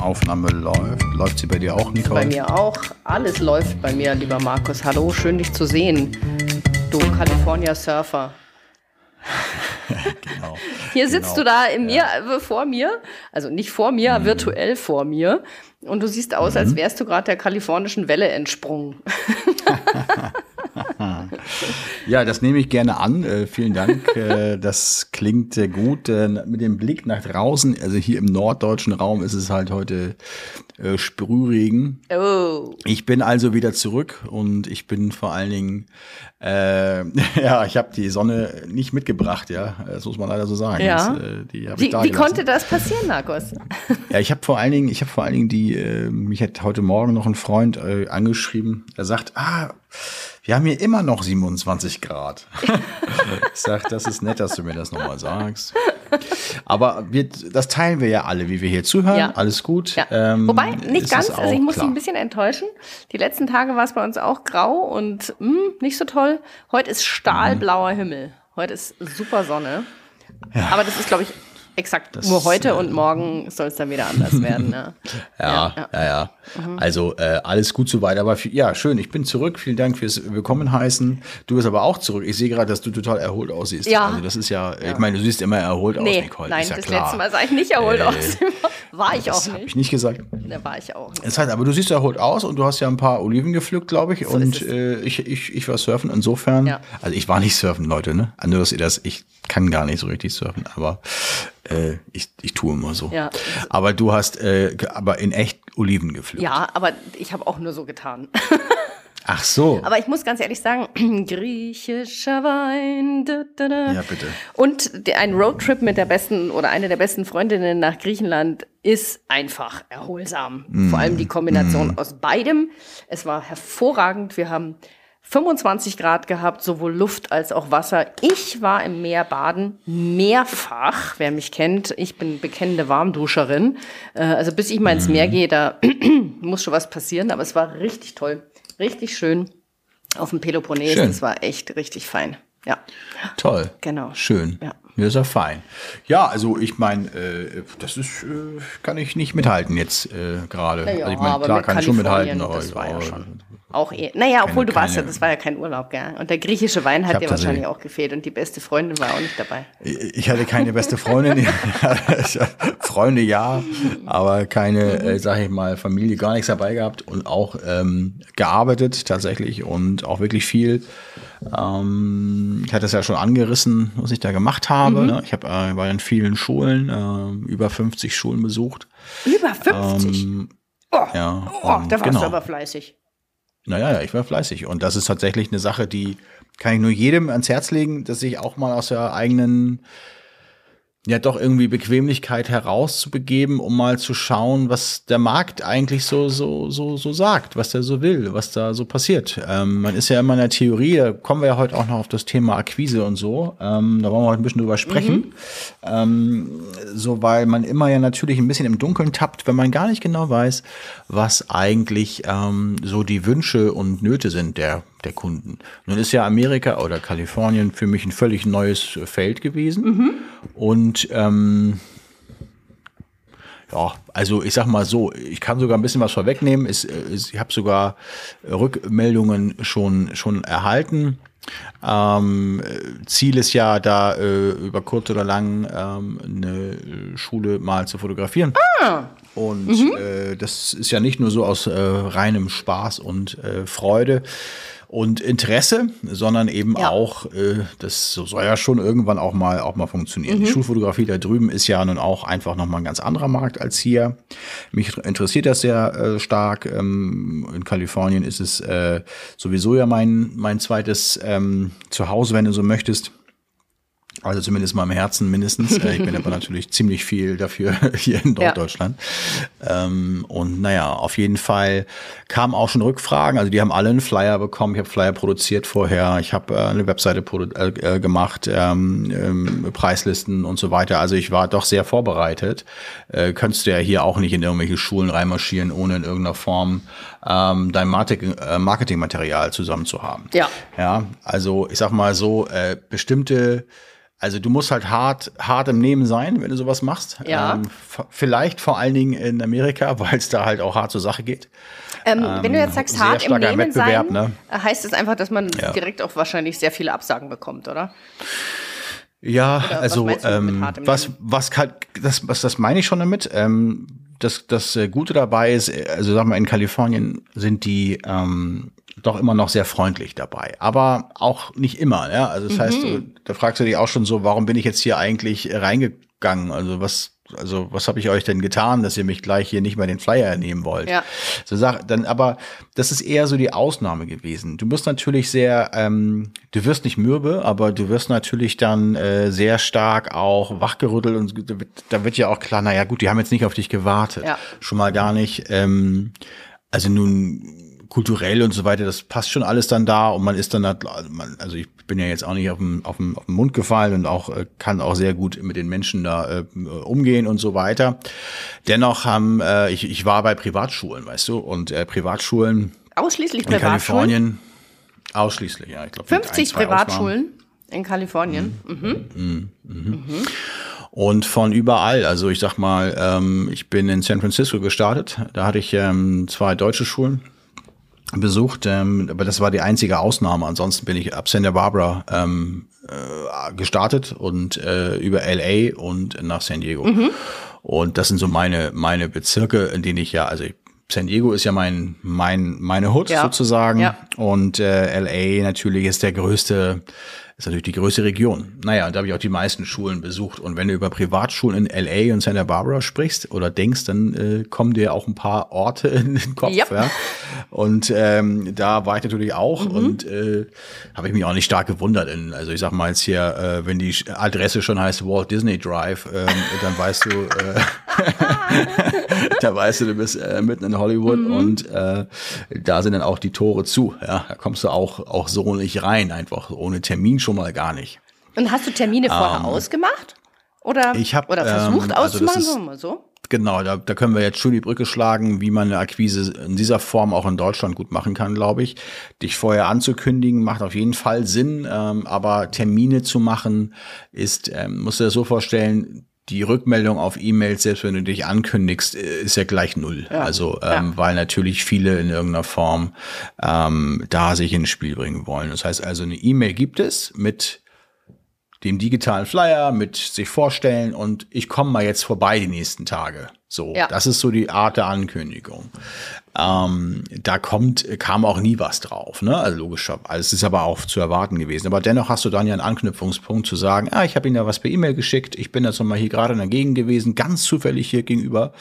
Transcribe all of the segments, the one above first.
Aufnahme läuft. Läuft sie bei dir auch, Nicole? Bei mir auch. Alles läuft bei mir, lieber Markus. Hallo, schön dich zu sehen. Du California Surfer. genau. Hier sitzt genau. du da in mir, ja. Äh, vor mir, also nicht vor mir, mhm. virtuell vor mir. Und du siehst aus, mhm. als wärst du gerade der kalifornischen Welle entsprungen. ja, das nehme ich gerne an. Äh, vielen Dank. Äh, das klingt äh, gut. Mit dem Blick nach draußen, also hier im norddeutschen Raum ist es halt heute äh, Sprühregen. Oh. Ich bin also wieder zurück und ich bin vor allen Dingen, äh, ja, ich habe die Sonne nicht mitgebracht, ja, das muss man leider so sagen. Ja. Das, äh, die wie, wie konnte das passieren, Markus? ja, ich habe vor allen Dingen, ich habe vor allen Dingen die, äh, mich hat heute Morgen noch ein Freund äh, angeschrieben. Er sagt, ah wir haben hier immer noch 27 Grad. ich sag, das ist nett, dass du mir das nochmal sagst. Aber wir, das teilen wir ja alle, wie wir hier zuhören. Ja. Alles gut. Ja. Ähm, Wobei, nicht ganz, also ich muss dich ein bisschen enttäuschen. Die letzten Tage war es bei uns auch grau und mh, hm, nicht so toll. Heute ist stahlblauer Himmel. Heute ist super Sonne. Ja. Aber das ist, glaube ich, Exakt, das, nur heute äh, und morgen soll es dann wieder anders werden. Ne? ja, ja, ja, ja. Mhm. Also äh, alles gut soweit. Aber ja, schön, ich bin zurück. Vielen Dank fürs Willkommen heißen. Du bist aber auch zurück. Ich sehe gerade, dass du total erholt aussiehst. Ja. Also das ist ja, ja. ich meine, du siehst immer erholt nee, aus, Nicole. Nein, ja das klar. letzte Mal sah ich nicht erholt äh, aus. war ich auch nicht. Habe ich nicht gesagt. Da war ich auch nicht. Das heißt, aber du siehst erholt aus und du hast ja ein paar Oliven gepflückt, glaube ich. So und äh, ich, ich, ich war surfen. Insofern, also ich war nicht surfen, Leute, ne? Nur, dass ihr das, ich kann gar nicht so richtig surfen, aber äh, ich, ich tue immer so. Ja. Aber du hast äh, aber in echt Oliven gepflückt. Ja, aber ich habe auch nur so getan. Ach so. Aber ich muss ganz ehrlich sagen, griechischer Wein. Da, da, da. Ja, bitte. Und ein Roadtrip mit der besten oder einer der besten Freundinnen nach Griechenland ist einfach erholsam. Mm. Vor allem die Kombination mm. aus beidem. Es war hervorragend. Wir haben 25 Grad gehabt, sowohl Luft als auch Wasser. Ich war im Meer baden, mehrfach. Wer mich kennt, ich bin bekennende Warmduscherin. Äh, also bis ich mal ins Meer mhm. gehe, da muss schon was passieren. Aber es war richtig toll, richtig schön auf dem Peloponnes. Schön. Das war echt richtig fein. Ja. Toll. Genau. Schön. Ja. Ja, ist ja fein. Ja, also ich meine, äh, das ist, äh, kann ich nicht mithalten jetzt äh, gerade. Ja, also ich meine, klar kann ich schon mithalten, aber, das war ja schon auch eh. Naja, obwohl keine, du warst ja, das war ja kein Urlaub, gell? Und der griechische Wein hat dir wahrscheinlich auch gefehlt und die beste Freundin war auch nicht dabei. Ich hatte keine beste Freundin. Freunde ja, aber keine, äh, sag ich mal, Familie, gar nichts dabei gehabt und auch ähm, gearbeitet tatsächlich und auch wirklich viel. Ähm, ich hatte es ja schon angerissen, was ich da gemacht habe. Mhm. Ne? Ich habe äh, war in vielen Schulen, äh, über 50 Schulen besucht. Über 50? Ähm, oh, ja, oh, da warst genau. du aber fleißig. Naja, ja, ich war fleißig. Und das ist tatsächlich eine Sache, die kann ich nur jedem ans Herz legen, dass sich auch mal aus der eigenen ja doch irgendwie Bequemlichkeit herauszubegeben, um mal zu schauen, was der Markt eigentlich so so so so sagt, was der so will, was da so passiert. Ähm, man ist ja immer in der Theorie, da kommen wir ja heute auch noch auf das Thema Akquise und so. Ähm, da wollen wir heute ein bisschen drüber sprechen, mhm. ähm, so weil man immer ja natürlich ein bisschen im Dunkeln tappt, wenn man gar nicht genau weiß, was eigentlich ähm, so die Wünsche und Nöte sind der der Kunden. Nun ist ja Amerika oder Kalifornien für mich ein völlig neues Feld gewesen. Mhm. Und ähm, ja, also ich sag mal so, ich kann sogar ein bisschen was vorwegnehmen. Ich, ich habe sogar Rückmeldungen schon, schon erhalten. Ähm, Ziel ist ja da äh, über kurz oder lang ähm, eine Schule mal zu fotografieren. Ah. Und mhm. äh, das ist ja nicht nur so aus äh, reinem Spaß und äh, Freude, und Interesse, sondern eben ja. auch, äh, das soll ja schon irgendwann auch mal auch mal funktionieren. Mhm. Die Schulfotografie da drüben ist ja nun auch einfach nochmal ein ganz anderer Markt als hier. Mich interessiert das sehr äh, stark. Ähm, in Kalifornien ist es äh, sowieso ja mein, mein zweites ähm, Zuhause, wenn du so möchtest. Also zumindest mal im Herzen mindestens. Äh, ich bin aber natürlich ziemlich viel dafür hier in Norddeutschland. Ja. Ähm, und naja, auf jeden Fall kamen auch schon Rückfragen. Also die haben alle einen Flyer bekommen. Ich habe Flyer produziert vorher. Ich habe äh, eine Webseite äh, gemacht, ähm, ähm, Preislisten und so weiter. Also ich war doch sehr vorbereitet. Äh, könntest du ja hier auch nicht in irgendwelche Schulen reinmarschieren, ohne in irgendeiner Form ähm, dein Marketingmaterial zusammen zu haben. Ja. Ja, also ich sag mal so, äh, bestimmte also du musst halt hart, hart im Nehmen sein, wenn du sowas machst. Ja. Ähm, vielleicht vor allen Dingen in Amerika, weil es da halt auch hart zur Sache geht. Ähm, ähm, wenn du jetzt sagst, hart im Nehmen sein, ne? heißt es das einfach, dass man ja. direkt auch wahrscheinlich sehr viele Absagen bekommt, oder? Ja, oder also was, ähm, was, was, kann, das, was das meine ich schon damit. Ähm, das, das äh, Gute dabei ist, äh, also sag mal, in Kalifornien sind die ähm, doch immer noch sehr freundlich dabei. Aber auch nicht immer. Ja? Also das mhm. heißt, da fragst du dich auch schon so, warum bin ich jetzt hier eigentlich reingegangen? Also was, also was habe ich euch denn getan, dass ihr mich gleich hier nicht mehr den Flyer nehmen wollt? Ja. So sag, dann, aber das ist eher so die Ausnahme gewesen. Du musst natürlich sehr, ähm, du wirst nicht mürbe, aber du wirst natürlich dann äh, sehr stark auch wachgerüttelt und da wird ja auch klar, naja gut, die haben jetzt nicht auf dich gewartet. Ja. Schon mal gar nicht. Ähm, also nun kulturell und so weiter, das passt schon alles dann da und man ist dann, also ich bin ja jetzt auch nicht auf den, auf den, auf den Mund gefallen und auch äh, kann auch sehr gut mit den Menschen da äh, umgehen und so weiter. Dennoch haben, äh, ich, ich war bei Privatschulen, weißt du, und äh, Privatschulen. Ausschließlich in? Kalifornien. Ausschließlich, ja. Ich glaube, 50 ein, Privatschulen in Kalifornien. Mhm. Mhm. Mhm. mhm. Und von überall, also ich sag mal, ähm, ich bin in San Francisco gestartet. Da hatte ich ähm, zwei deutsche Schulen besucht, ähm, aber das war die einzige Ausnahme. Ansonsten bin ich ab Santa Barbara ähm, äh, gestartet und äh, über LA und nach San Diego. Mhm. Und das sind so meine meine Bezirke, in denen ich ja, also ich, San Diego ist ja mein mein meine Hood ja. sozusagen ja. und äh, LA natürlich ist der größte ist natürlich die größte Region. Naja, da habe ich auch die meisten Schulen besucht. Und wenn du über Privatschulen in LA und Santa Barbara sprichst oder denkst, dann äh, kommen dir auch ein paar Orte in den Kopf. Yep. Ja? Und ähm, da war ich natürlich auch mhm. und äh, habe ich mich auch nicht stark gewundert. In, also ich sag mal jetzt hier, äh, wenn die Adresse schon heißt Walt Disney Drive, äh, dann weißt du, äh, da weißt du, du bist äh, mitten in Hollywood mhm. und äh, da sind dann auch die Tore zu. Ja, da kommst du auch auch so nicht rein, einfach ohne Termin schon mal gar nicht. Und hast du Termine vorher ähm, ausgemacht? Oder, ich hab, oder versucht ähm, also auszumachen, sagen wir so? Genau, da, da können wir jetzt schon die Brücke schlagen, wie man eine Akquise in dieser Form auch in Deutschland gut machen kann, glaube ich. Dich vorher anzukündigen macht auf jeden Fall Sinn, ähm, aber Termine zu machen ist, ähm, musst du dir das so vorstellen, die Rückmeldung auf E-Mails, selbst wenn du dich ankündigst, äh, ist ja gleich null. Ja. Also, ähm, ja. weil natürlich viele in irgendeiner Form ähm, da sich ins Spiel bringen wollen. Das heißt also, eine E-Mail gibt es mit dem digitalen Flyer, mit sich vorstellen und ich komme mal jetzt vorbei die nächsten Tage. So, ja. das ist so die Art der Ankündigung. Ähm, da kommt, kam auch nie was drauf, ne? Also logischer. Also es ist aber auch zu erwarten gewesen. Aber dennoch hast du dann ja einen Anknüpfungspunkt zu sagen, ah, ich habe Ihnen ja was per E-Mail geschickt, ich bin jetzt nochmal hier gerade in der Gegend gewesen, ganz zufällig hier gegenüber.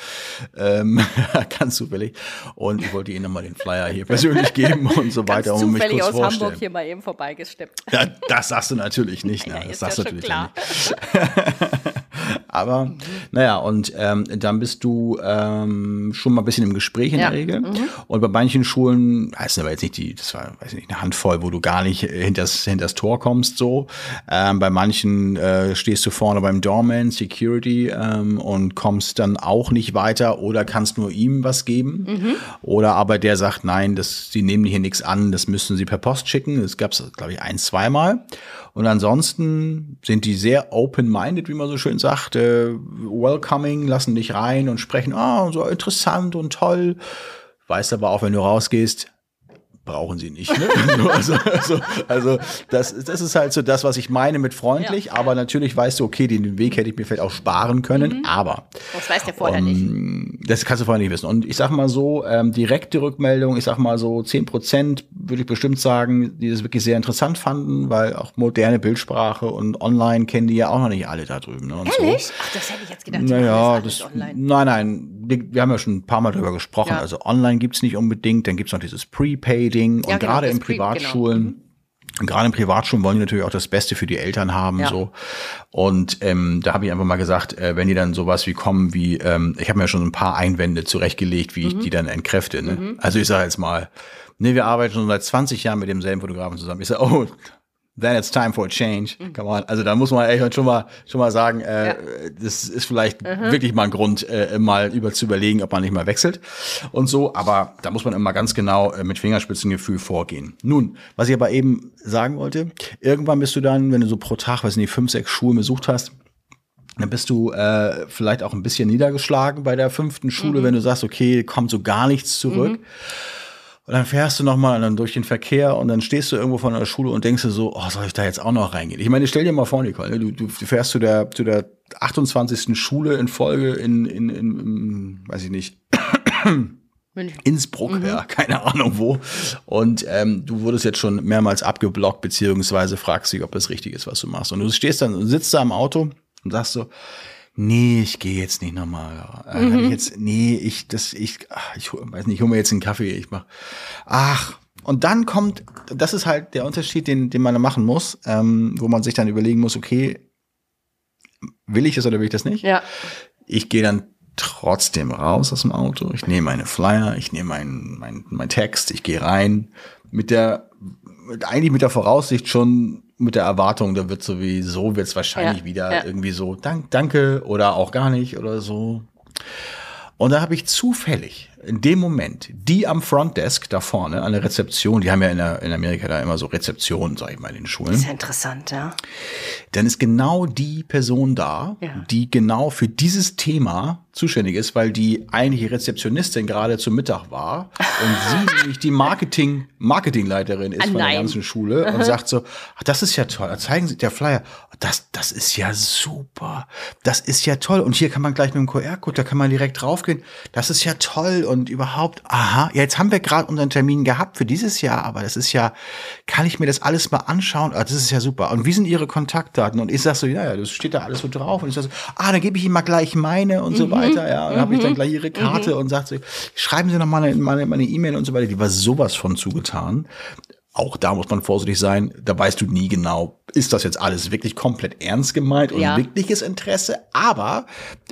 Ähm, ganz zufällig. Und ich wollte Ihnen nochmal den Flyer hier persönlich geben und so weiter. Ganz um mich kurz aus vorstellen. Hamburg hier mal eben vorbeigesteppt. Ja, das sagst du natürlich nicht. Ne? Ja, das sagst ja natürlich klar. nicht. Aber mhm. naja, und ähm, dann bist du ähm, schon mal ein bisschen im Gespräch in ja. der Regel. Mhm. Und bei manchen Schulen, heißt aber jetzt nicht die, das war, weiß ich nicht, eine Handvoll, wo du gar nicht hinters, hinters Tor kommst so. Ähm, bei manchen äh, stehst du vorne beim Doorman, Security ähm, und kommst dann auch nicht weiter oder kannst nur ihm was geben. Mhm. Oder aber der sagt, nein, das, sie nehmen hier nichts an, das müssen sie per Post schicken. Das gab es, glaube ich, ein, zweimal. Und ansonsten sind die sehr open-minded, wie man so schön sagt, äh, welcoming, lassen dich rein und sprechen, ah, oh, so interessant und toll. Weißt aber auch, wenn du rausgehst, brauchen sie nicht. Ne? also, also, also das, das ist halt so das, was ich meine mit freundlich, ja. aber natürlich weißt du, okay, den Weg hätte ich mir vielleicht auch sparen können, mhm. aber. Das weißt du vorher um, nicht. Das kannst du vorher nicht wissen. Und ich sag mal so, ähm, direkte Rückmeldung, ich sag mal so zehn Prozent würde ich bestimmt sagen, die das wirklich sehr interessant fanden, weil auch moderne Bildsprache und online kennen die ja auch noch nicht alle da drüben. Ne? Ehrlich? So. Ach, das hätte ich jetzt gedacht. Naja, das, nein, nein, wir haben ja schon ein paar Mal darüber gesprochen. Ja. Also online gibt's nicht unbedingt, dann gibt's noch dieses Prepaid Ding. Ja, und genau, gerade in genau. Privatschulen. Genau. Und gerade in Privatschulen wollen die natürlich auch das Beste für die Eltern haben. Ja. so Und ähm, da habe ich einfach mal gesagt, äh, wenn die dann sowas wie kommen wie, ähm, ich habe mir schon ein paar Einwände zurechtgelegt, wie ich die dann entkräfte. Ne? Also ich sage jetzt mal, ne, wir arbeiten schon seit 20 Jahren mit demselben Fotografen zusammen. Ich sage, oh, then it's time for a change. Come on. Also da muss man echt schon mal schon mal sagen, äh, Ja. das ist vielleicht wirklich mal ein Grund, äh, mal über zu überlegen, ob man nicht mal wechselt und so. Aber da muss man immer ganz genau äh, mit Fingerspitzengefühl vorgehen. Nun, was ich aber eben sagen wollte, irgendwann bist du dann, wenn du so pro Tag, weiß nicht, fünf, sechs Schulen besucht hast, dann bist du äh, vielleicht auch ein bisschen niedergeschlagen bei der fünften Schule, wenn du sagst, okay, kommt so gar nichts zurück. Und dann fährst du nochmal dann durch den Verkehr und dann stehst du irgendwo von der Schule und denkst dir so, oh, soll ich da jetzt auch noch reingehen? Ich meine, stell dir mal vor, Nicole, ne, du, du fährst zu der, zu der 28. Schule in Folge in, in, in, in weiß ich nicht, München. Innsbruck, ja, keine Ahnung wo. Und ähm, du wurdest jetzt schon mehrmals abgeblockt, beziehungsweise fragst dich, ob das richtig ist, was du machst. Und du stehst dann, sitzt da im Auto und sagst so, nee, ich gehe jetzt nicht nochmal. Äh, ich jetzt, nee, ich, das, ich, ach, ich weiß nicht, ich hole mir jetzt einen Kaffee, ich mach, ach. Und dann kommt, das ist halt der Unterschied, den, den man da machen muss, ähm, wo man sich dann überlegen muss, okay, will ich das oder will ich das nicht? Ja. Ich gehe dann trotzdem raus aus dem Auto. Ich nehme meine Flyer, ich nehme meinen mein, mein Text, ich gehe rein mit der eigentlich mit der Voraussicht schon mit der Erwartung, da wird sowieso wird es wahrscheinlich Ja, wieder ja. irgendwie so Dank, danke oder auch gar nicht oder so. Und da habe ich zufällig in dem Moment die am Frontdesk da vorne an der Rezeption, die haben ja in, der, in Amerika da immer so Rezeptionen, sag ich mal, in den Schulen Ist ja interessant, ja. dann ist genau die Person da, Ja. die genau für dieses Thema zuständig ist, weil die eigentliche Rezeptionistin gerade zu Mittag war und sie nämlich die Marketing Marketingleiterin ist Ah, von der ganzen Schule und sagt so, ach, das ist ja toll, da zeigen Sie der Flyer, das das ist ja super, das ist ja toll und hier kann man gleich mit dem QR-Code, da kann man direkt draufgehen, das ist ja toll und überhaupt, aha, ja, jetzt haben wir gerade unseren Termin gehabt für dieses Jahr, aber das ist ja, kann ich mir das alles mal anschauen? Ah, das ist ja super. Und wie sind Ihre Kontaktdaten? Und ich sag so, ja, ja, das steht da alles so drauf. Und ich sag so, ah, dann gebe ich Ihnen mal gleich meine und so weiter. Ja, und dann habe ich dann gleich Ihre Karte und sagt so, schreiben Sie noch mal eine meine meine E-Mail und so weiter. Die war sowas von zugetan. Auch da muss man vorsichtig sein. Da weißt du nie genau, ist das jetzt alles wirklich komplett ernst gemeint und Ja. wirkliches Interesse? Aber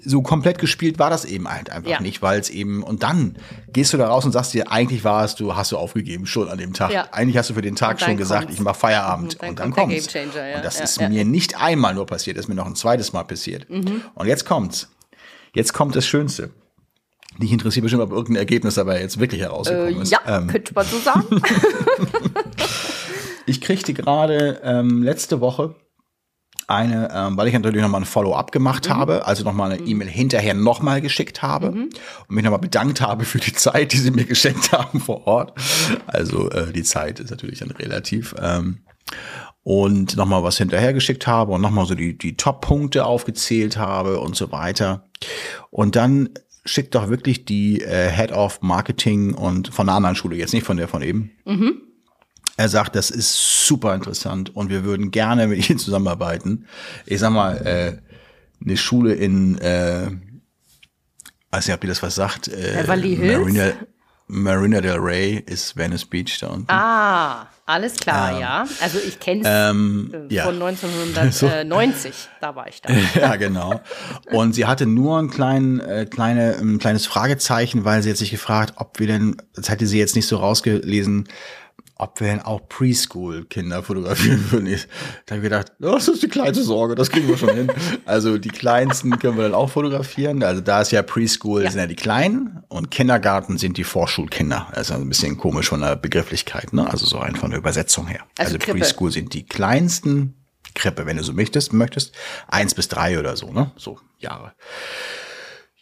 so komplett gespielt war das eben halt einfach Ja. nicht, weil es eben, und dann gehst du da raus und sagst dir, eigentlich war es, du hast du aufgegeben schon an dem Tag. Ja. Eigentlich hast du für den Tag Und schon gesagt, kommt's. ich mache Feierabend. Mhm, dann und dann kommt kommt's. Gamechanger, ja. Und das ist mir nicht einmal nur passiert, ist mir noch ein zweites Mal passiert. Mhm. Und jetzt kommt's. Jetzt kommt das Schönste. Dich interessiert bestimmt, ob irgendein Ergebnis dabei jetzt wirklich Äh, herausgekommen ist. ja, Ähm, könnte man so sagen. ich kriegte gerade ähm, letzte Woche eine, ähm, weil ich natürlich nochmal ein Follow-up gemacht Mhm. habe, also nochmal eine E-Mail hinterher nochmal geschickt habe und mich nochmal bedankt habe für die Zeit, die sie mir geschenkt haben vor Ort. Also äh, die Zeit ist natürlich dann relativ. Ähm, und nochmal was hinterher geschickt habe und nochmal so die, die Top-Punkte aufgezählt habe und so weiter. Und dann schickt doch wirklich die äh, Head of Marketing und von einer anderen Schule, jetzt nicht von der von eben, er sagt, das ist super interessant und wir würden gerne mit Ihnen zusammenarbeiten. Ich sag mal, äh, eine Schule in, äh, weiß nicht, ob ihr das was sagt. Äh, Beverly Hills? Marina, Marina del Rey ist Venice Beach da unten. ah, alles klar, ja. Also ich kenne es Ähm, ja. von 1990, da war ich da. ja, genau. Und sie hatte nur ein, klein, äh, kleine, ein kleines Fragezeichen, weil sie hat sich gefragt, ob wir denn, das hatte sie jetzt nicht so rausgelesen, ob wir denn auch Preschool-Kinder fotografieren würden. Da habe ich gedacht, oh, das ist die kleinste Sorge, das kriegen wir schon hin. Also die kleinsten können wir dann auch fotografieren. Also da ist ja Preschool, Ja. sind ja die Kleinen und Kindergarten sind die Vorschulkinder. Das ist also ein bisschen komisch von der Begrifflichkeit, ne? Also so rein von der Übersetzung her. Also Also, Krippe. Preschool sind die kleinsten Krippe, wenn du so möchtest, möchtest. Eins bis drei oder so, ne? So Jahre.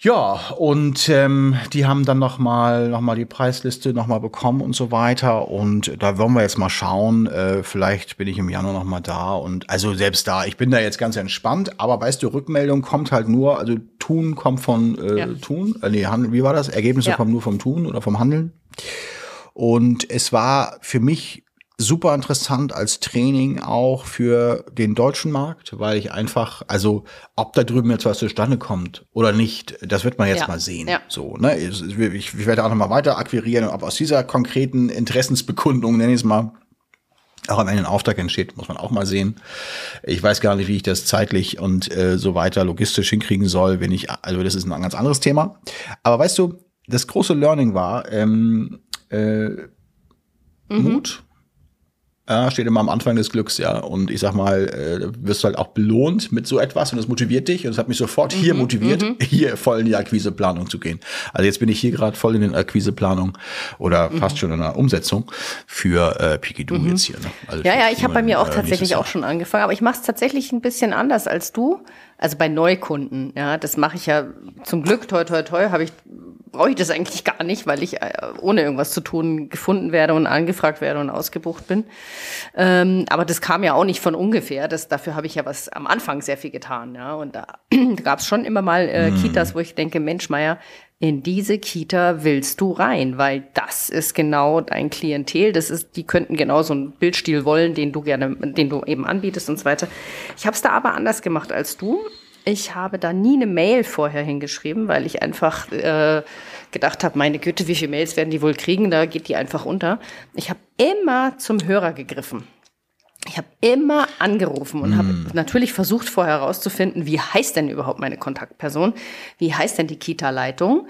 Ja, und ähm, die haben dann noch mal, noch mal die Preisliste noch mal bekommen und so weiter. Und da wollen wir jetzt mal schauen. Äh, vielleicht bin ich im Januar noch mal da. Und also selbst da, ich bin da jetzt ganz entspannt. Aber weißt du, Rückmeldung kommt halt nur, also Tun kommt von äh, Ja. Tun. Äh, nee, Handel, wie war das? Ergebnisse Ja. kommen nur vom Tun oder vom Handeln. Und es war für mich super interessant als Training auch für den deutschen Markt, weil ich einfach, also ob da drüben jetzt was zustande kommt oder nicht, das wird man jetzt Ja, mal sehen. ja. So, ne? Ich, ich, werde auch noch mal weiter akquirieren, ob aus dieser konkreten Interessensbekundung, nenne ich es mal, auch am Ende ein Auftrag entsteht, muss man auch mal sehen. Ich weiß gar nicht, wie ich das zeitlich und äh, so weiter logistisch hinkriegen soll, wenn ich, also das ist ein ganz anderes Thema. Aber weißt du, das große Learning war ähm, äh, mhm. Mut, ja, steht immer am Anfang des Glücks, ja. Und ich sag mal, äh, wirst du halt auch belohnt mit so etwas und das motiviert dich. Und es hat mich sofort hier mhm, motiviert, mhm. hier voll in die Akquiseplanung zu gehen. Also jetzt bin ich hier gerade voll in den Akquiseplanung oder mhm. fast schon in der Umsetzung für äh, Pikidu mhm. jetzt hier. Ne? Also ja, ja, ich habe bei mir auch äh, tatsächlich auch schon angefangen, aber ich mache es tatsächlich ein bisschen anders als du. Also bei Neukunden, ja, das mache ich ja zum Glück, toi, toi, toi, habe ich brauche ich das eigentlich gar nicht, weil ich äh, ohne irgendwas zu tun gefunden werde und angefragt werde und ausgebucht bin. Ähm, aber das kam ja auch nicht von ungefähr. Das, dafür habe ich ja was am Anfang sehr viel getan. Ja. Und da, da gab es schon immer mal äh, mhm. Kitas, wo ich denke, Mensch, Meier, in diese Kita willst du rein, weil das ist genau dein Klientel. Das ist, die könnten genau so einen Bildstil wollen, den du gerne, den du eben anbietest und so weiter. Ich habe es da aber anders gemacht als du. Ich habe da nie eine Mail vorher hingeschrieben, weil ich einfach äh, gedacht habe, meine Güte, wie viele Mails werden die wohl kriegen? Da geht die einfach unter. Ich habe immer zum Hörer gegriffen. Ich habe immer angerufen und mm. habe natürlich versucht vorher herauszufinden, wie heißt denn überhaupt meine Kontaktperson, wie heißt denn die Kita-Leitung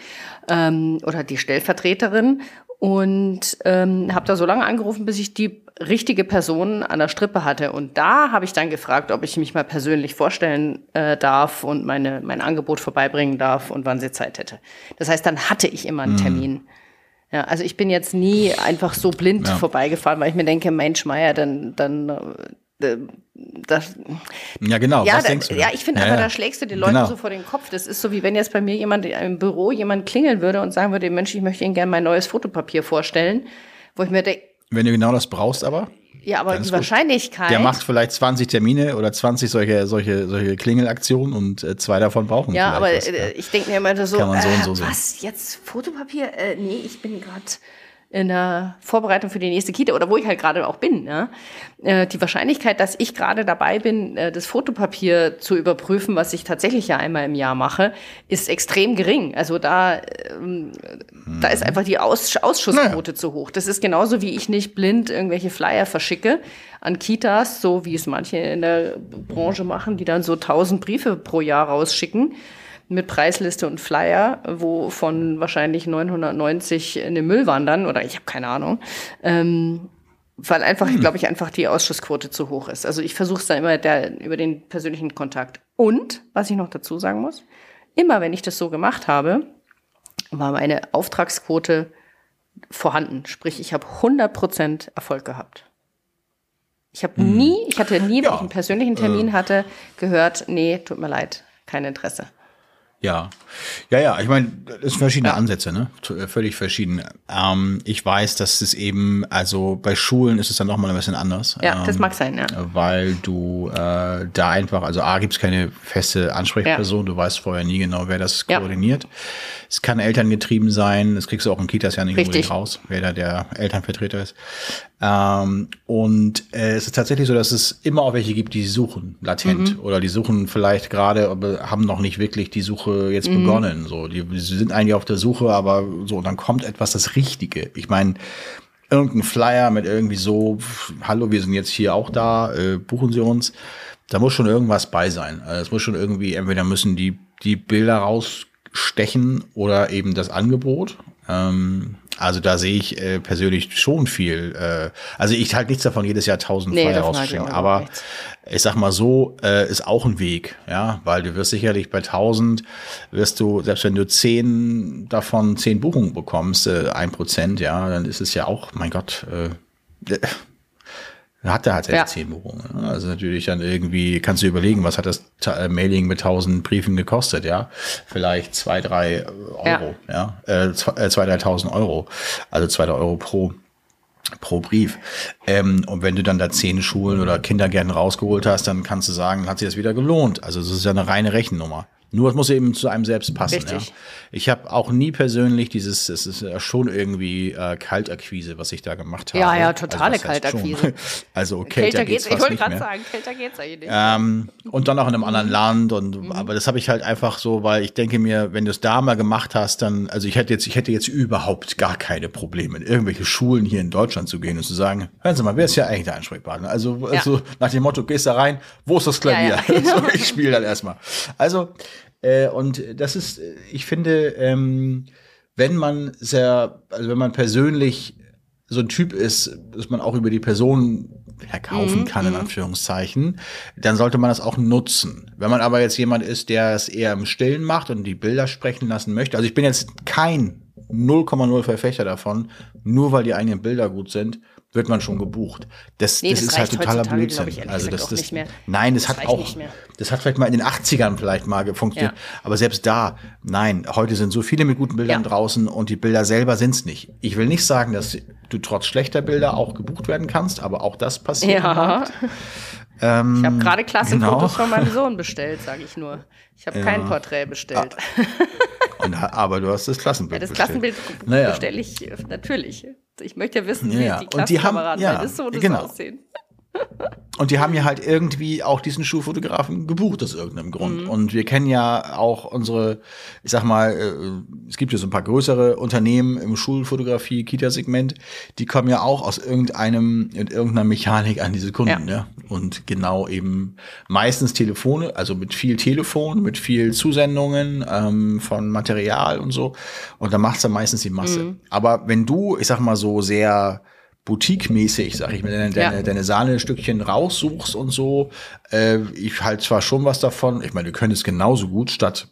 ähm, oder die Stellvertreterin und ähm, habe da so lange angerufen, bis ich die richtige Person an der Strippe hatte. Und da habe ich dann gefragt, ob ich mich mal persönlich vorstellen äh, darf und meine, mein Angebot vorbeibringen darf und wann sie Zeit hätte. Das heißt, dann hatte ich immer einen mhm. Termin. Ja, also ich bin jetzt nie einfach so blind ja. vorbeigefahren, weil ich mir denke, Mensch, Meier, dann, dann äh, das, ja, genau. Ja, da, ja ich finde ja, einfach, da schlägst du den Leuten genau. so vor den Kopf. Das ist so, wie wenn jetzt bei mir jemand im Büro jemand klingeln würde und sagen würde, Mensch, ich möchte Ihnen gerne mein neues Fotopapier vorstellen, wo ich mir denke, wenn du genau das brauchst, aber. Ja, aber die Wahrscheinlichkeit. Der macht vielleicht 20 Termine oder 20 solche, solche, solche Klingelaktionen und äh, zwei davon brauchen. Ja, aber was, äh, ich denke mir immer so, Kann man so, und so äh, was, jetzt Fotopapier? Äh, nee, ich bin gerade in der Vorbereitung für die nächste Kita oder wo ich halt gerade auch bin. Ja? Äh, die Wahrscheinlichkeit, dass ich gerade dabei bin, äh, das Fotopapier zu überprüfen, was ich tatsächlich ja einmal im Jahr mache, ist extrem gering. Also da, ähm, hm. da ist mhm. einfach die Aus Ausschussquote naja. zu hoch. Das ist genauso wie ich nicht blind irgendwelche Flyer verschicke an Kitas, so wie es manche in der Branche machen, die dann so tausend Briefe pro Jahr rausschicken mit Preisliste und Flyer, wo von wahrscheinlich 990 in den Müll wandern oder ich habe keine Ahnung. Ähm, weil einfach, hm. glaube ich, einfach die Ausschussquote zu hoch ist. Also ich versuche es da immer der, über den persönlichen Kontakt. Und, was ich noch dazu sagen muss, immer wenn ich das so gemacht habe, war meine Auftragsquote vorhanden. Sprich, ich habe 100% Erfolg gehabt. Ich habe hm. nie, ich hatte nie, wenn ja. ich einen persönlichen Termin äh. hatte, gehört, nee, tut mir leid, kein Interesse. Ja, ja, ja. Ich meine, das sind verschiedene. Ansätze, ne? Äh, völlig verschieden. Ähm, ich weiß, dass es eben, also bei Schulen ist es dann nochmal ein bisschen anders. Ja, ähm, das mag sein, ja. Weil du äh, da einfach, also A, gibt es keine feste Ansprechperson, ja. du weißt vorher nie genau, wer das ja. koordiniert. Es kann elterngetrieben sein, das kriegst du auch in Kitas ja nicht Richtig. unbedingt raus, wer da der Elternvertreter ist. Ähm, und äh, es ist tatsächlich so, dass es immer auch welche gibt, die suchen latent mhm. oder die suchen vielleicht gerade, aber haben noch nicht wirklich die Suche jetzt mhm. begonnen. So, die, die sind eigentlich auf der Suche, aber so, und dann kommt etwas das Richtige. Ich meine, irgendein Flyer mit irgendwie so, hallo, wir sind jetzt hier auch da, äh, buchen Sie uns. Da muss schon irgendwas bei sein. Also es muss schon irgendwie, entweder müssen die, die Bilder rausstechen oder eben das Angebot. Ähm, also da sehe ich äh, persönlich schon viel. Äh, also ich halte nichts davon, jedes Jahr tausend nee, Flyer rauszuschicken. Aber nichts. ich sag mal so, äh, ist auch ein Weg, ja, weil du wirst sicherlich bei tausend wirst du, selbst wenn du zehn davon zehn Buchungen bekommst, äh, ein Prozent, ja, dann ist es ja auch, mein Gott, äh, hat er halt seine ja. zehn Buchungen. Ne? Also natürlich dann irgendwie, kannst du überlegen, was hat das äh, Mailing mit tausend Briefen gekostet, ja? Vielleicht zwei, drei Euro, ja? ja? Äh, zwei, äh, zwei, dreitausend Euro. Also zwei, drei Euro pro pro Brief. Ähm, und wenn du dann da zehn Schulen oder Kindergärten rausgeholt hast, dann kannst du sagen, hat sich das wieder gelohnt. Also es ist ja eine reine Rechennummer. Nur es muss eben zu einem selbst passen. Richtig. Ja. Ich habe auch nie persönlich dieses, es ist ja schon irgendwie äh, Kaltakquise, was ich da gemacht habe. Ja, ja, totale also, heißt schon? Kaltakquise. Also kälter, geht's, ich fast wollte nicht gerade mehr. sagen, kälter geht's eigentlich nicht. Ähm, und dann auch in einem anderen Mhm. Land und aber das habe ich halt einfach so, weil ich denke mir, wenn du es da mal gemacht hast, dann also ich hätte jetzt ich hätte jetzt überhaupt gar keine Probleme in irgendwelche Schulen hier in Deutschland zu gehen und zu sagen, hören Sie mal, wer ist ja eigentlich der Ansprechpartner? Also, also nach dem Motto, gehst da rein, wo ist das Klavier? Ja, ja, genau. so, ich spiele dann erstmal. Also äh, und das ist, ich finde, ähm, wenn man sehr, also wenn man persönlich so ein Typ ist, dass man auch über die Person verkaufen kann, in Anführungszeichen, dann sollte man das auch nutzen. Wenn man aber jetzt jemand ist, der es eher im Stillen macht und die Bilder sprechen lassen möchte, also ich bin jetzt kein 0,0 Verfechter davon, nur weil die eigenen Bilder gut sind, wird man schon gebucht. Das, Nee, das, das ist halt totaler Blödsinn. ich, also das, das, nicht mehr. Nein, das, Das hat auch, nicht mehr. das hat vielleicht mal in den 80ern vielleicht mal funktioniert, Ja. aber selbst da, nein, heute sind so viele mit guten Bildern Ja. draußen und die Bilder selber sind's nicht. Ich will nicht sagen, dass du trotz schlechter Bilder auch gebucht werden kannst, aber auch das passiert. Ja. Ähm, Ich habe gerade Klassenfotos genau. von meinem Sohn bestellt, sage ich nur. Ich habe kein Porträt bestellt. Und, aber du hast das Klassenbild ja, das bestellt. Klassenbild Naja. bestelle ich äh, natürlich. Ich möchte ja wissen, Ja, wie ja. die Klassenkameraden ja, meines Sohnes genau. aussehen. Und die haben ja halt irgendwie auch diesen Schulfotografen gebucht aus irgendeinem Grund. Mhm. Und wir kennen ja auch unsere, ich sag mal, äh, es gibt ja so ein paar größere Unternehmen im Schulfotografie, Kita-Segment, die kommen ja auch aus irgendeinem, mit irgendeiner Mechanik an diese Kunden, Ja. ja. Und genau eben meistens Telefone, also mit viel Telefon, mit viel Zusendungen ähm, von Material und so. Und da macht's dann meistens die Masse. Mhm. Aber wenn du, ich sag mal so sehr Boutique-mäßig, sag ich mal, deine, Ja. deine, deine Sahnestückchen raussuchst und so. Äh, ich halt zwar schon was davon. Ich meine, du könntest genauso gut statt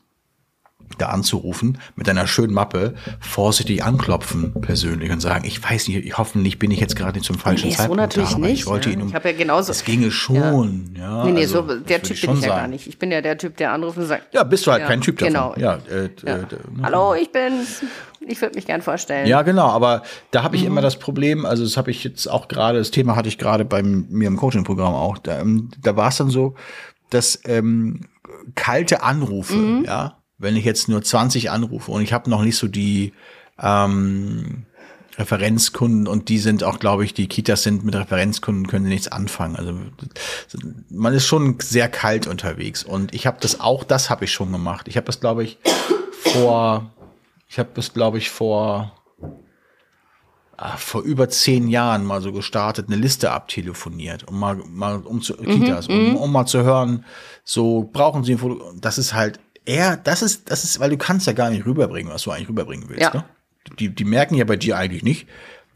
da anzurufen mit einer schönen Mappe vorsichtig anklopfen persönlich und sagen, ich weiß nicht, ich, hoffentlich bin ich jetzt gerade nicht zum falschen Nee, so Zeitpunkt natürlich da, aber nicht, ich wollte ja. ihn um, Ich habe ja genauso- Es ginge schon, ja. Nee, nee, also, so, der Typ bin ich ja gar nicht. Ich bin ja der Typ, der anruft und sagt, Ja, bist du halt Ja, kein Typ davon. genau. Ja, äh, äh, ja. äh, hallo, ich bin's. Ich würde mich gern vorstellen. Ja, genau, aber da habe ich Mhm. immer das Problem, also das habe ich jetzt auch gerade, das Thema hatte ich gerade bei mir im Coaching-Programm auch, da, ähm, da war es dann so, dass ähm, kalte Anrufe, Mhm. ja, wenn ich jetzt nur 20 anrufe und ich habe noch nicht so die ähm, Referenzkunden und die sind auch, glaube ich, die Kitas sind mit Referenzkunden, können sie nichts anfangen. Also man ist schon sehr kalt unterwegs und ich habe das auch, das habe ich schon gemacht. Ich habe das, glaube ich, vor, ich habe das, glaube ich, vor ah, vor über zehn Jahren mal so gestartet, eine Liste abtelefoniert, um mal, mal um zu Kitas, um, um mal zu hören, so brauchen sie ein Foto. Das ist halt eher, das ist, das ist, weil du kannst ja gar nicht rüberbringen, was du eigentlich rüberbringen willst. Ja. Ne? Die, die merken ja bei dir eigentlich nicht,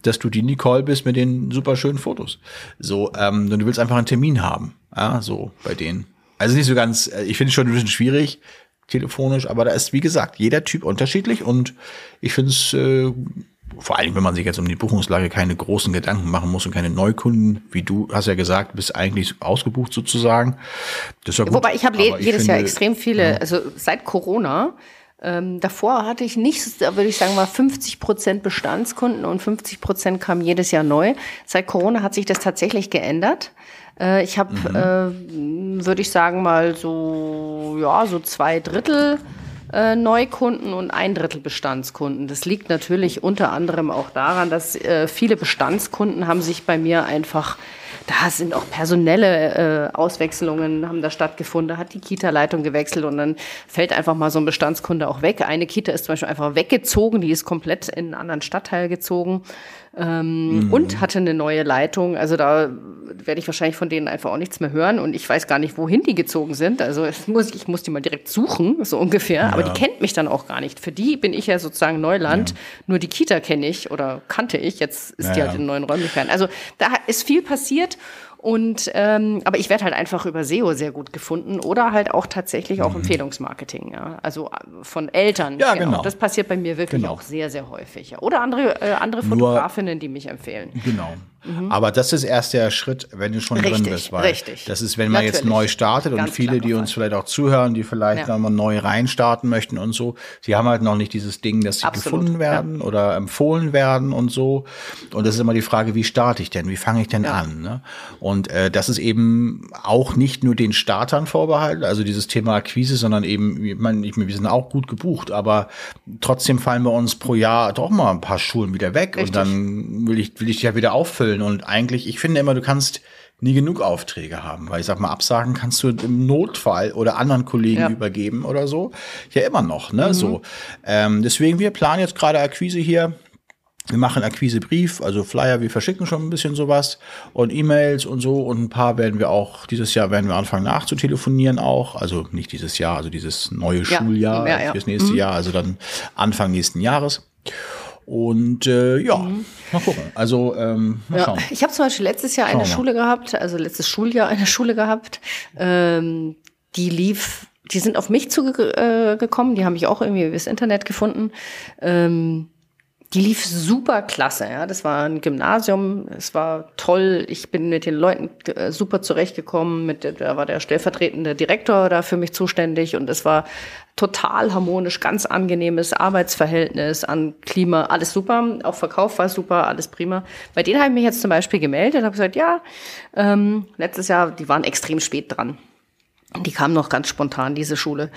dass du die Nicole bist mit den super schönen Fotos. So, ähm, und du willst einfach einen Termin haben. Ja, so bei denen. Also nicht so ganz, äh, ich finde es schon ein bisschen schwierig, telefonisch, aber da ist, wie gesagt, jeder Typ unterschiedlich und ich finde es, äh, vor allem, wenn man sich jetzt um die Buchungslage keine großen Gedanken machen muss und keine Neukunden, wie du hast ja gesagt, bist eigentlich ausgebucht sozusagen. Das ist ja gut, Wobei ich habe jedes Jahr finde- extrem viele, also seit Corona, ähm, davor hatte ich nicht, da würde ich sagen, war 50 Prozent Bestandskunden und 50 Prozent kamen jedes Jahr neu. Seit Corona hat sich das tatsächlich geändert. Äh, ich habe, äh, würde ich sagen, mal so, ja, so zwei Drittel äh, Neukunden und ein Drittel Bestandskunden. Das liegt natürlich unter anderem auch daran, dass äh, viele Bestandskunden haben sich bei mir einfach da sind auch personelle äh, Auswechslungen haben da stattgefunden. Da hat die Kita-Leitung gewechselt und dann fällt einfach mal so ein Bestandskunde auch weg. Eine Kita ist zum Beispiel einfach weggezogen, die ist komplett in einen anderen Stadtteil gezogen ähm, und hatte eine neue Leitung. Also da werde ich wahrscheinlich von denen einfach auch nichts mehr hören und ich weiß gar nicht, wohin die gezogen sind. Also es muss, ich muss die mal direkt suchen, so ungefähr. Aber die kennt mich dann auch gar nicht. Für die bin ich ja sozusagen Neuland. Nur die Kita kenne ich oder kannte ich. Jetzt ist die Ja, halt ja. in neuen Räumlichkeiten. Also da ist viel passiert. Und ähm, aber ich werde halt einfach über SEO sehr gut gefunden oder halt auch tatsächlich auch Empfehlungsmarketing, ja. Also äh, von Eltern. Mhm. Ja, genau. Das passiert bei mir wirklich Genau. auch sehr, sehr häufig. Ja. Oder andere, äh, andere Nur- Fotografinnen, die mich empfehlen. Genau. Mhm. Aber das ist erst der Schritt, wenn du schon richtig, drin bist. Weil richtig. Das ist, wenn man jetzt neu startet und viele, die uns vielleicht auch zuhören, die vielleicht ja. nochmal neu reinstarten möchten und so, sie haben halt noch nicht dieses Ding, dass sie Absolut, gefunden werden ja. oder empfohlen werden und so. Und das ist immer die Frage, wie starte ich denn? Wie fange ich denn ja. an? Ne? Und äh, das ist eben auch nicht nur den Startern vorbehalten, also dieses Thema Akquise, sondern eben, ich meine, wir sind auch gut gebucht, aber trotzdem fallen bei uns pro Jahr doch mal ein paar Schulen wieder weg Richtig. und dann will ich, will ich die ja wieder auffüllen. Und eigentlich, ich finde immer, du kannst nie genug Aufträge haben, weil ich sag mal, Absagen kannst du im Notfall oder anderen Kollegen ja. übergeben oder so. Ja, immer noch, ne? Mhm. So. Ähm, deswegen, wir planen jetzt gerade Akquise hier. Wir machen Akquisebrief, also Flyer, wir verschicken schon ein bisschen sowas und E-Mails und so und ein paar werden wir auch, dieses Jahr werden wir anfangen nachzutelefonieren auch, also nicht dieses Jahr, also dieses neue ja, Schuljahr ja, fürs nächste mhm. Jahr, also dann Anfang nächsten Jahres. Und äh, ja, mhm. mal gucken. Also ähm, mal ja. schauen. Ich habe zum Beispiel letztes Jahr eine Schule gehabt, also letztes Schuljahr eine Schule gehabt. Ähm, die lief, die sind auf mich zugekommen, äh, die haben mich auch irgendwie übers Internet gefunden. Ähm, die lief super klasse, ja. Das war ein Gymnasium, es war toll. Ich bin mit den Leuten äh, super zurechtgekommen. Mit, da war der stellvertretende Direktor da für mich zuständig und es war total harmonisch, ganz angenehmes Arbeitsverhältnis an Klima, alles super. Auch Verkauf war super, alles prima. Bei denen habe ich mich jetzt zum Beispiel gemeldet, habe gesagt, ja, ähm, letztes Jahr, die waren extrem spät dran. Die kam noch ganz spontan, diese Schule,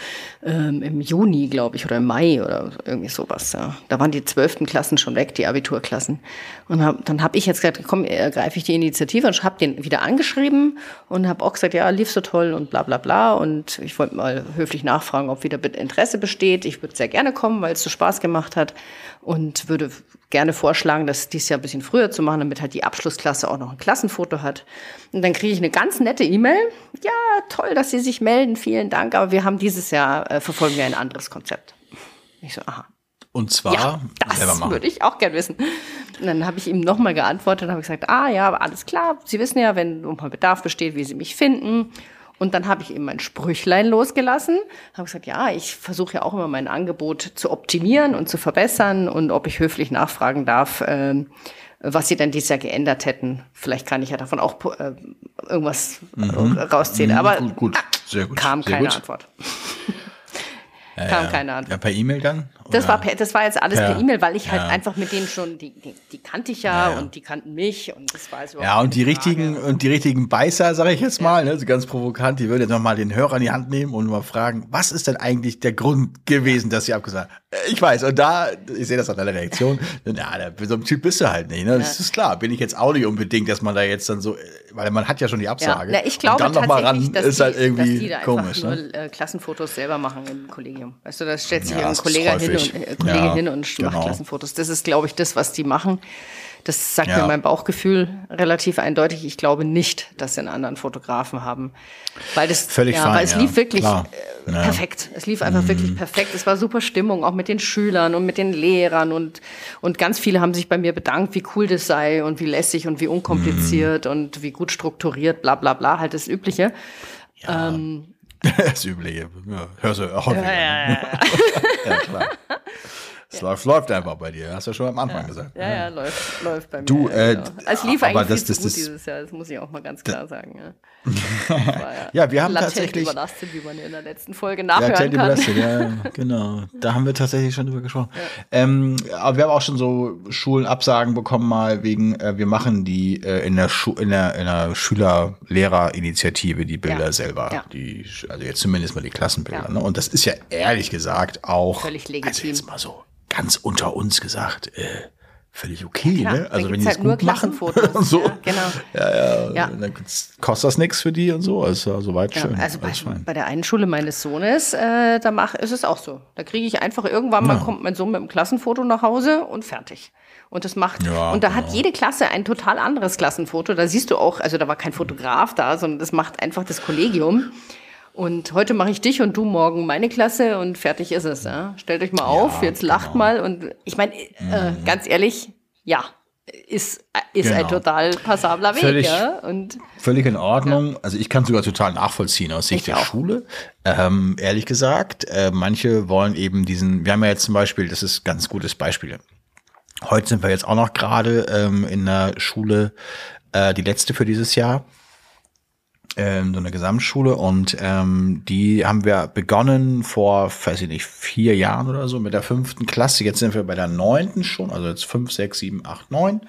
ähm, im Juni, glaube ich, oder im Mai oder irgendwie sowas. Ja. Da waren die zwölften Klassen schon weg, die Abiturklassen. Und hab, dann habe ich jetzt gesagt, komm, ergreife ich die Initiative und habe den wieder angeschrieben und habe auch gesagt, ja, lief so toll und bla bla bla. Und ich wollte mal höflich nachfragen, ob wieder Interesse besteht. Ich würde sehr gerne kommen, weil es so Spaß gemacht hat und würde gerne vorschlagen, das dies Jahr ein bisschen früher zu machen, damit halt die Abschlussklasse auch noch ein Klassenfoto hat. Und dann kriege ich eine ganz nette E-Mail. Ja, toll, dass Sie sich melden, vielen Dank, aber wir haben dieses Jahr, äh, verfolgen wir ein anderes Konzept. Ich so, aha. Und zwar, ja, das würde ich auch gerne wissen. Und dann habe ich ihm nochmal geantwortet und habe gesagt, ah ja, alles klar, Sie wissen ja, wenn nochmal Bedarf besteht, wie Sie mich finden. Und dann habe ich ihm mein Sprüchlein losgelassen, habe gesagt, ja, ich versuche ja auch immer mein Angebot zu optimieren und zu verbessern und ob ich höflich nachfragen darf, äh, was sie denn dieses Jahr geändert hätten. Vielleicht kann ich ja davon auch äh, irgendwas mhm. rausziehen. Mhm, Aber gut, gut. Sehr gut. kam Sehr keine gut. Antwort. Ja, kam ja. keine Antwort. Ja, per E-Mail dann? Das war, per, das war jetzt alles per, E-Mail, weil ich halt einfach mit denen schon, die, die, die kannte ich ja, und die kannten mich und das war also Ja, und die Frage. richtigen, und die richtigen Beißer, sage ich jetzt mal, ne, so ganz provokant, die würden jetzt nochmal den Hörer in die Hand nehmen und mal fragen, was ist denn eigentlich der Grund gewesen, dass sie abgesagt haben? Äh, ich weiß, und da, ich sehe das an deiner Reaktion, ja, so ein Typ bist du halt nicht, ne? Das ist klar, bin ich jetzt auch nicht unbedingt, dass man da jetzt dann so, weil man hat ja schon die Absage. Ja, ich glaube und dann noch mal ran, ist halt irgendwie dass die da komisch, nur ne? äh, Klassenfotos selber machen im Kollegium. Weißt du, das stellt sich ja, ein Kollege hin und, äh, Kollege ja, hin und genau. macht Klassenfotos. Das ist, glaube ich, das, was die machen. Das sagt ja. mir mein Bauchgefühl relativ eindeutig. Ich glaube nicht, dass sie einen anderen Fotografen haben. Weil das, Völlig ja, fein, weil es lief wirklich. Äh, perfekt. Es lief einfach mhm. wirklich perfekt. Es war super Stimmung, auch mit den Schülern und mit den Lehrern und, und ganz viele haben sich bei mir bedankt, wie cool das sei und wie lässig und wie unkompliziert mhm. und wie gut strukturiert, bla, bla, bla, halt das Übliche. Ja. Ähm, das Übliche. Ja, hörst du häufiger. Ja, ja, ja. ja klar. Es ja. läuft, läuft einfach bei dir, hast du ja schon am Anfang ja. gesagt. Ja, ja, läuft, läuft bei mir. Du, äh, genau. Es lief eigentlich aber das, das, gut das, dieses Jahr, das muss ich auch mal ganz klar sagen. Ja, ja wir haben tatsächlich. überlastet, wie man in der letzten Folge nachhören ja, kann. ja, genau. Da haben wir tatsächlich schon drüber gesprochen. Ähm, aber wir haben auch schon so Schulenabsagen bekommen mal wegen, äh, wir machen die äh, in der, Schu in der, in der Schüler-Lehrer-Initiative die Bilder selber. Die, also jetzt zumindest mal die Klassenbilder. Ne? Und das ist ja ehrlich gesagt auch. Völlig legitim. Also jetzt mal so ganz unter uns gesagt, äh, völlig okay, ja, ne? Also wenn die halt es gut machen so, ja, genau. ja, ja, ja, dann kostet das nichts für die und so, also soweit schön. Also bei, bei, der einen Schule meines Sohnes, äh, da mach, ist es auch so. Da kriege ich einfach irgendwann mal kommt mein Sohn mit einem Klassenfoto nach Hause und fertig. Und das macht, ja, und da genau. hat jede Klasse ein total anderes Klassenfoto. Da siehst du auch, also da war kein Fotograf da, sondern das macht einfach das Kollegium. Und heute mache ich dich und du morgen meine Klasse und fertig ist es. Ja? Stellt euch mal auf, jetzt lacht genau. mal. Und ich meine, äh, mhm. ganz ehrlich, ja, ist, ist genau. ein total passabler Weg. Völlig, ja? und, völlig in Ordnung. Ja. Also ich kann sogar total nachvollziehen aus Sicht ich der auch. Schule. Ähm, ehrlich gesagt, äh, manche wollen eben diesen, wir haben ja jetzt zum Beispiel, das ist ein ganz gutes Beispiel. Heute sind wir jetzt auch noch gerade ähm, in der Schule, äh, die letzte für dieses Jahr ähm, so eine Gesamtschule und ähm, die haben wir begonnen vor, weiß ich nicht, vier Jahren oder so mit der fünften Klasse. Jetzt sind wir bei der neunten schon, also jetzt fünf, sechs, sieben, acht, neun.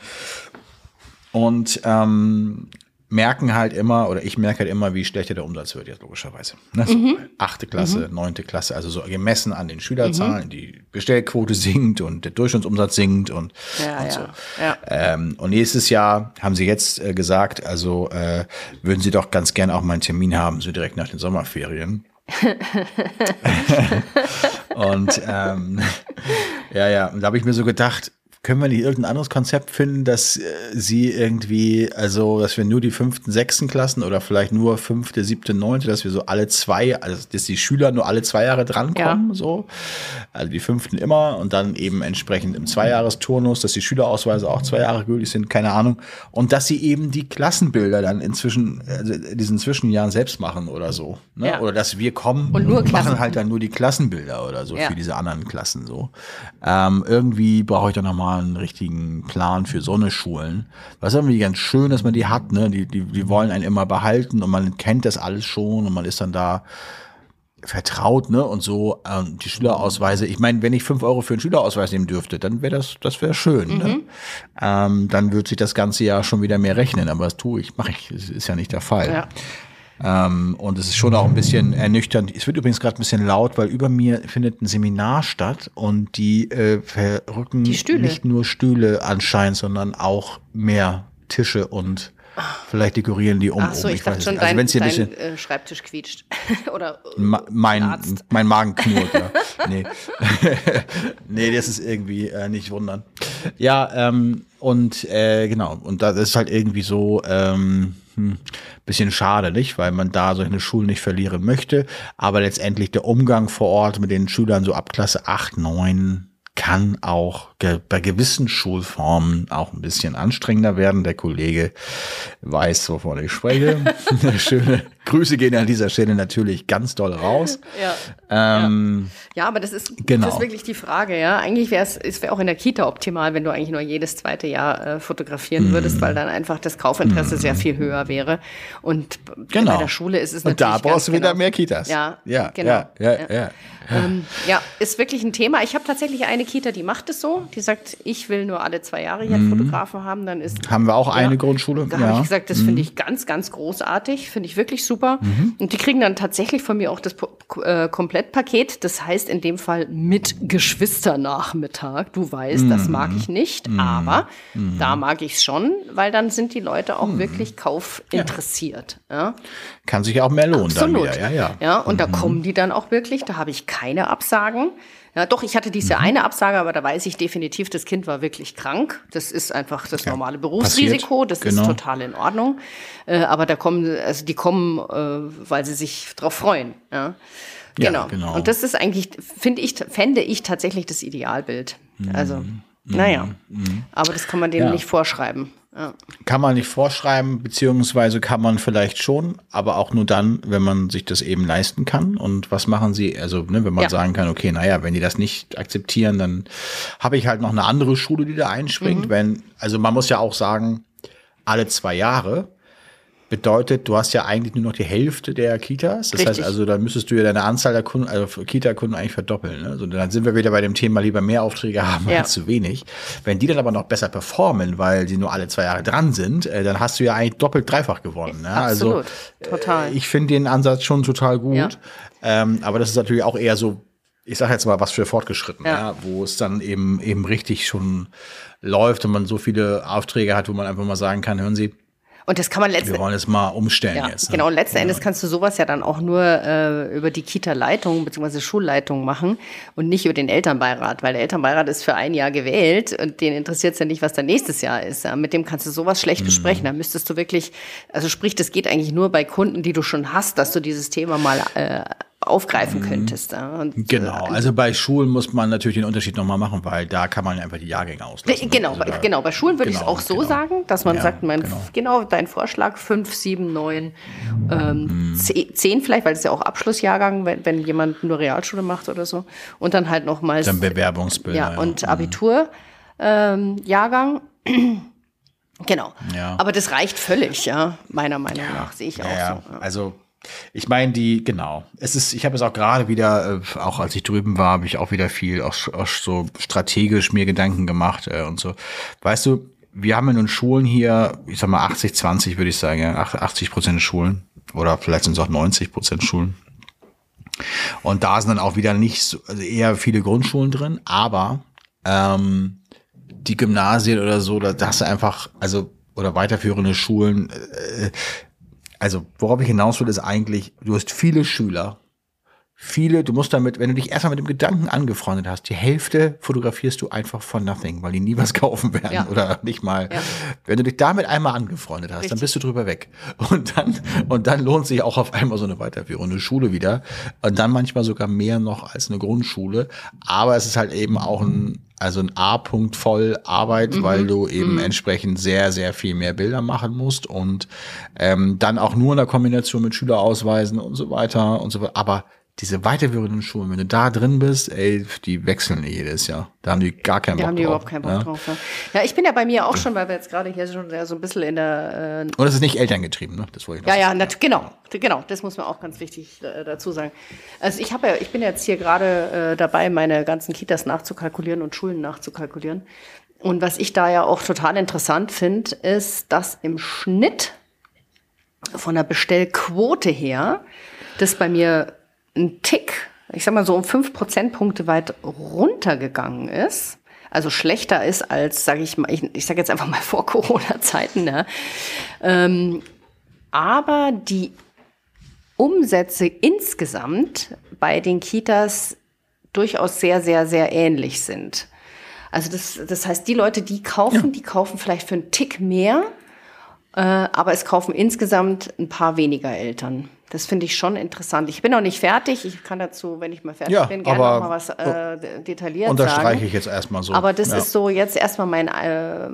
Und ähm, merken halt immer, oder ich merke halt immer, wie schlechter der Umsatz wird jetzt logischerweise. Ne? So Mhm. Achte Klasse, neunte Klasse, also so gemessen an den Schülerzahlen, die Bestellquote sinkt und der Durchschnittsumsatz sinkt und, Ja, und ja, so. ja. Ähm, und nächstes Jahr haben sie jetzt äh, gesagt, also äh, würden sie doch ganz gerne auch mal einen Termin haben, so direkt nach den Sommerferien. und ähm, ja, ja, und da habe ich mir so gedacht, können wir nicht irgendein anderes Konzept finden, dass äh, sie irgendwie, also dass wir nur die fünften, sechsten Klassen oder vielleicht nur fünfte, siebte, neunte, dass wir so alle zwei, also dass die Schüler nur alle zwei Jahre drankommen, so. Also die fünften immer und dann eben entsprechend im Zweijahresturnus, dass die Schülerausweise auch zwei Jahre gültig sind, keine Ahnung. Und dass sie eben die Klassenbilder dann inzwischen, also in diesen Zwischenjahren selbst machen oder so. Ne? Ja. Oder dass wir kommen Und nur machen halt dann nur die Klassenbilder oder so Ja. für diese anderen Klassen so. Ähm, irgendwie brauche ich doch nochmal einen richtigen Plan für so eine Schulen. Was irgendwie ganz schön, dass man die hat, ne? Die, die, die wollen einen immer behalten und man kennt das alles schon und man ist dann da vertraut, ne? Und so ähm, die Schülerausweise. Ich meine, wenn ich fünf Euro für einen Schülerausweis nehmen dürfte, dann wäre das, das wäre schön. Ne? Ähm, dann würde sich das ganze Jahr schon wieder mehr rechnen, aber das tue ich, mache ich. Das ist ja nicht der Fall. Ja. Ähm, und es ist schon auch ein bisschen ernüchternd. Es wird übrigens gerade ein bisschen laut, weil über mir findet ein Seminar statt und die äh, verrücken Die nicht nur Stühle anscheinend, sondern auch mehr Tische und vielleicht dekorieren die um. Ach so, um. ich, dachte schon, also dein, hier ein dein bisschen äh, Schreibtisch quietscht. Oder äh, Ma mein, Arzt. mein Magen knurrt, ja. Nee. nee, das ist irgendwie äh, nicht wundern. Ja, ähm, und äh, genau, und das ist halt irgendwie so ähm, hm, bisschen schade, nicht? Weil man da solche Schulen nicht verlieren möchte. Aber letztendlich der Umgang vor Ort mit den Schülern so ab Klasse 8, 9 kann auch bei gewissen Schulformen auch ein bisschen anstrengender werden. Der Kollege weiß, wovon ich spreche. Schöne Grüße gehen an dieser Stelle natürlich ganz doll raus. Ja. Ähm, Ja, aber das ist, Genau. das ist wirklich die Frage, ja. Eigentlich wäre es, wäre auch in der Kita optimal, wenn du eigentlich nur jedes zweite Jahr äh, Mhm. fotografieren würdest, weil dann einfach das Kaufinteresse sehr viel höher wäre. Und Genau. bei der Schule ist es Und da natürlich. brauchst du wieder genau. mehr Kitas. Ja, ja, genau. ja, ja, ja. Ähm, ja, ist wirklich ein Thema. Ich habe tatsächlich eine Kita, die macht es so. Die sagt, ich will nur alle zwei Jahre hier einen Fotografen haben. Dann ist Mhm. Haben wir auch eine Ja. Grundschule? Da ja. Mhm. habe ich gesagt, das finde ich ganz, ganz großartig, finde ich wirklich super. Und die kriegen dann tatsächlich von mir auch das äh, Komplettpaket. Das heißt in dem Fall mit Geschwisternachmittag. Du weißt, das mag Mhm. ich nicht, aber da mag ich es schon, weil dann sind die Leute auch wirklich kaufinteressiert. Ja. Kann sich auch mehr lohnen Absolut. dann wieder. Ja, ja. ja und da kommen die dann auch wirklich. Da habe ich keine Absagen. Ja, doch, ich hatte dieses Mhm. Eine Absage, aber da weiß ich definitiv, das Kind war wirklich krank. Das ist einfach das normale Berufsrisiko. Passiert. Das Genau. ist total in Ordnung. Äh, aber da kommen, also die kommen, äh, weil sie sich drauf freuen. Ja. Ja, Genau. genau. Und das ist eigentlich, finde ich, fände ich tatsächlich das Idealbild. Also, naja. Aber das kann man denen Mhm. Ja. nicht vorschreiben. Ja. Kann man nicht vorschreiben, beziehungsweise kann man vielleicht schon, aber auch nur dann, wenn man sich das eben leisten kann. Und was machen sie? Also, ne, wenn man Ja. sagen kann, okay, naja, wenn die das nicht akzeptieren, dann habe ich halt noch eine andere Schule, die da einspringt. Mhm. Wenn, also man muss ja auch sagen, alle zwei Jahre bedeutet, du hast ja eigentlich nur noch die Hälfte der Kitas. Das heißt Richtig. also, dann müsstest du ja deine Anzahl der Kunden, also Kita-Kunden eigentlich verdoppeln. Ne? Also dann sind wir wieder bei dem Thema, lieber mehr Aufträge haben Ja. als zu wenig. Wenn die dann aber noch besser performen, weil sie nur alle zwei Jahre dran sind, äh, dann hast du ja eigentlich doppelt, dreifach gewonnen. Ne? Also Absolut. Total. ich finde den Ansatz schon total gut. Ja. Ähm, aber das ist natürlich auch eher so, ich sage jetzt mal was für fortgeschritten, Ja. ja. wo es dann eben eben richtig schon läuft und man so viele Aufträge hat, wo man einfach mal sagen kann, hören Sie, Und das kann man wir letztendlich. wollen es mal umstellen Ja, jetzt. ne? genau. Und letzten Endes kannst du sowas ja dann auch nur äh, über die Kita-Leitung bzw. Schulleitung machen und nicht über den Elternbeirat, weil der Elternbeirat ist für ein Jahr gewählt und den interessiert es ja nicht, was dann nächstes Jahr ist. Ja. Mit dem kannst du sowas schlecht Mhm. besprechen. Da müsstest du wirklich, also sprich, das geht eigentlich nur bei Kunden, die du schon hast, dass du dieses Thema mal äh, aufgreifen könntest. Ja. Und, Mhm. Genau, äh, also bei Schulen muss man natürlich den Unterschied nochmal machen, weil da kann man einfach die Jahrgänge auslassen. Genau, Also bei, genau, bei Schulen würde ich es genau, auch so genau. sagen, dass man Ja, sagt, mein, genau. genau. dein Vorschlag, fünf, sieben, neun, ähm, Mhm. ze- zehn vielleicht, weil es ja auch Abschlussjahrgang, wenn, wenn jemand nur Realschule macht oder so. Und dann halt nochmals Dann Bewerbungsbilder. ja, und Abitur. ähm, Jahrgang. genau. Ja. Aber das reicht völlig, ja, meiner Meinung nach, sehe ich auch Ja, so. Ja. also ich meine, die, genau. Es ist, ich habe es auch gerade wieder, äh, auch als ich drüben war, habe ich auch wieder viel auch, auch so strategisch mir Gedanken gemacht äh, und so. Weißt du, wir haben in den Schulen hier, ich sag mal 80, 20 würde ich sagen, ja, 80 Prozent Schulen oder vielleicht sind es auch 90 Prozent Schulen. Und da sind dann auch wieder nicht so, also eher viele Grundschulen drin, aber ähm, die Gymnasien oder so, da, da hast du einfach, also, oder weiterführende Schulen, äh, also worauf ich hinaus will, ist eigentlich, du hast viele Schüler, viele, du musst damit, wenn du dich erstmal mit dem Gedanken angefreundet hast, die Hälfte fotografierst du einfach von nothing, weil die nie was kaufen werden Ja. oder nicht mal. Ja. Wenn du dich damit einmal angefreundet hast, dann Richtig. bist du drüber weg. Und dann, und dann lohnt sich auch auf einmal so eine weiterführende Schule wieder. Und dann manchmal sogar mehr noch als eine Grundschule. Aber es ist halt eben auch ein, also ein A-Punkt voll Arbeit, weil du eben entsprechend sehr, sehr viel mehr Bilder machen musst und ähm, dann auch nur in der Kombination mit Schülerausweisen und so weiter und so weiter. Aber diese weiterführenden Schulen, wenn du da drin bist, ey, die wechseln jedes Jahr. Da haben die gar keinen Da Bock haben die drauf. überhaupt keinen Bock ja? drauf. Ja. ja, ich bin ja bei mir auch schon, weil wir jetzt gerade hier schon so ein bisschen in der äh, Und es ist nicht elterngetrieben, ne? Das wollte ich noch Ja, ja, genau, genau. Das muss man auch ganz wichtig äh, dazu sagen. Also ich habe ja, ich bin jetzt hier gerade äh, dabei, meine ganzen Kitas nachzukalkulieren und Schulen nachzukalkulieren. Und was ich da ja auch total interessant finde, ist, dass im Schnitt von der Bestellquote her das bei mir ein Tick, ich sag mal so um fünf Prozentpunkte weit runtergegangen ist. Also schlechter ist als, sage ich mal, ich, ich sage jetzt einfach mal vor Corona-Zeiten. Ne? Ähm, aber die Umsätze insgesamt bei den Kitas durchaus sehr, sehr, sehr ähnlich sind. Also das, das heißt, die Leute, die kaufen, die kaufen vielleicht für einen Tick mehr, äh, aber es kaufen insgesamt ein paar weniger Eltern. Das finde ich schon interessant. Ich bin noch nicht fertig. Ich kann dazu, wenn ich mal fertig Ja, bin, gerne noch mal was äh, detailliert Unterstreiche sagen. ich jetzt erstmal so. Aber das ja. ist so jetzt erstmal mein, äh,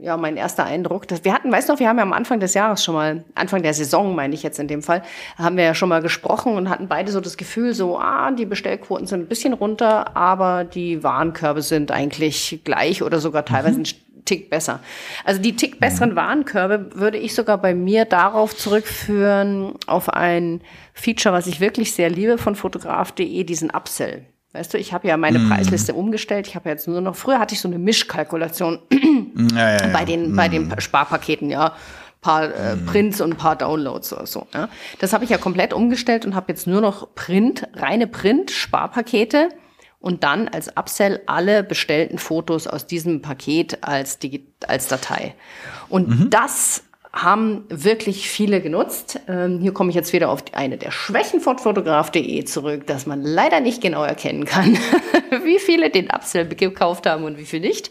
ja, mein erster Eindruck. Das, wir hatten, weißt du noch, wir haben ja am Anfang des Jahres schon mal, Anfang der Saison meine ich jetzt in dem Fall, haben wir ja schon mal gesprochen und hatten beide so das Gefühl, so, ah, die Bestellquoten sind ein bisschen runter, aber die Warenkörbe sind eigentlich gleich oder sogar teilweise ein Tick besser. Also die Tick besseren Warenkörbe würde ich sogar bei mir darauf zurückführen, auf ein Feature, was ich wirklich sehr liebe von fotograf.de, diesen Upsell. Weißt du, ich habe ja meine Preisliste umgestellt. Ich habe jetzt nur noch, früher hatte ich so eine Mischkalkulation ja, ja, ja. bei den, bei den Sparpaketen, ja. Paar äh, Prints und ein paar Downloads oder so. Ja. Das habe ich ja komplett umgestellt und habe jetzt nur noch Print, reine Print-Sparpakete und dann als Upsell alle bestellten Fotos aus diesem Paket als, Digi als Datei. Und das haben wirklich viele genutzt. Ähm, hier komme ich jetzt wieder auf eine der Schwächen von fotograf.de zurück, dass man leider nicht genau erkennen kann, wie viele den Upsell gekauft haben und wie viel nicht.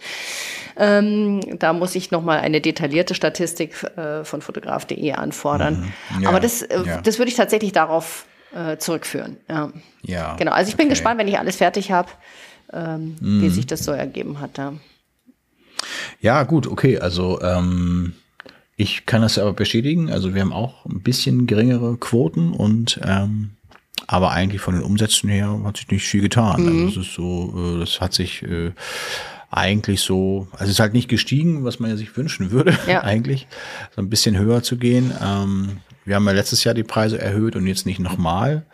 Ähm, da muss ich nochmal eine detaillierte Statistik äh, von fotograf.de anfordern. Ja, Aber das, äh, ja. das würde ich tatsächlich darauf äh, zurückführen. Ja. Ja, Genau, also ich bin okay. gespannt, wenn ich alles fertig habe, ähm, wie sich das so ergeben hat. Ja. Ja, gut, okay. Also ähm, ich kann das aber bestätigen. Also wir haben auch ein bisschen geringere Quoten und ähm, aber eigentlich von den Umsätzen her hat sich nicht viel getan. Also es ist so, äh, das hat sich äh, eigentlich so, also es ist halt nicht gestiegen, was man ja sich wünschen würde, Ja. eigentlich, so ein bisschen höher zu gehen. Ähm, wir haben ja letztes Jahr die Preise erhöht und jetzt nicht nochmal.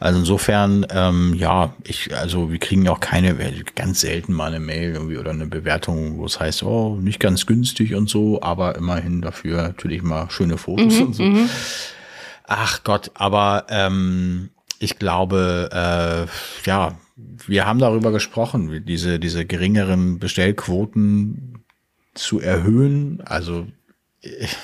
Also insofern, ähm, ja, ich, also wir kriegen ja auch keine, ganz selten mal eine Mail irgendwie oder eine Bewertung, wo es heißt, oh, nicht ganz günstig und so, aber immerhin dafür natürlich mal schöne Fotos und so. Ach Gott, aber ähm, ich glaube, äh, ja, wir haben darüber gesprochen, diese, diese geringeren Bestellquoten zu erhöhen. Also ich,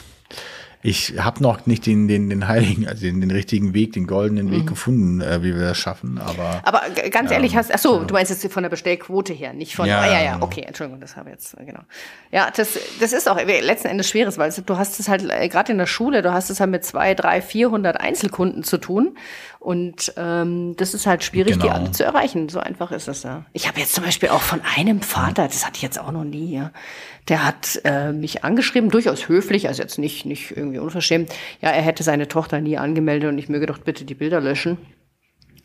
ich habe noch nicht den, den, den heiligen, also den, den richtigen Weg, den goldenen Weg gefunden, äh, wie wir das schaffen. Aber Aber ganz ehrlich, hast, ach so, du meinst jetzt von der Bestellquote her, nicht von, Ja, ah, ja, ja, okay, Entschuldigung, das habe ich jetzt, äh, genau. Ja, das, das ist auch letzten Endes schweres, weil du hast es halt, äh, gerade in der Schule, du hast es halt mit zwei, drei, vierhundert Einzelkunden zu tun und ähm, das ist halt schwierig, die Genau. alle zu erreichen. So einfach ist es ja. Ich habe jetzt zum Beispiel auch von einem Vater, das hatte ich jetzt auch noch nie, ja, der hat äh, mich angeschrieben, durchaus höflich, also jetzt nicht, nicht irgendwie unverschämt. Ja, er hätte seine Tochter nie angemeldet und ich möge doch bitte die Bilder löschen.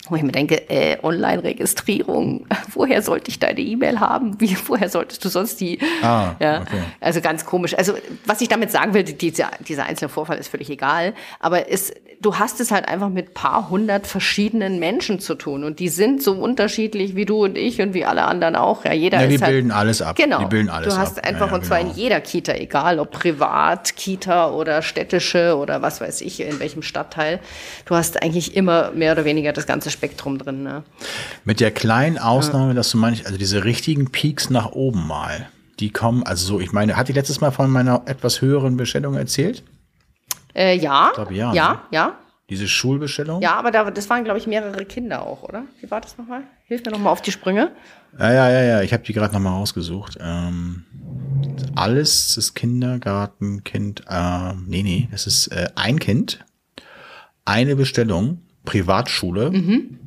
Wo ich mir denke, äh, Online-Registrierung, woher sollte ich deine E-Mail haben? Wie, woher solltest du sonst die? Ah, ja, okay. Also ganz komisch. Also was ich damit sagen will, dieser, dieser einzelne Vorfall ist völlig egal, aber es, du hast es halt einfach mit paar hundert verschiedenen Menschen zu tun und die sind so unterschiedlich wie du und ich und wie alle anderen auch. Ja, jeder ja, die ist halt, bilden alles ab. Genau. Die bilden alles du hast ab. einfach ja, ja, und zwar genau. in jeder Kita, egal ob privat, Kita oder städtische oder was weiß ich, in welchem Stadtteil. Du hast eigentlich immer mehr oder weniger das ganze Spektrum drin. Ne? Mit der kleinen Ausnahme, dass du meinst, also diese richtigen Peaks nach oben mal, die kommen, also so, ich meine, hatte ich letztes Mal von meiner etwas höheren Bestellung erzählt? Äh, ja. Ich glaube, ja. Ja, ne? ja. Diese Schulbestellung? Ja, aber da, das waren, glaube ich, mehrere Kinder auch, oder? Wie war das nochmal? Hilf mir nochmal auf die Sprünge. Ja, ja, ja, ja. Ich habe die gerade nochmal rausgesucht. Ähm, alles ist Kindergartenkind. Äh, nee, nee, das ist äh, ein Kind, eine Bestellung, Privatschule, Mhm.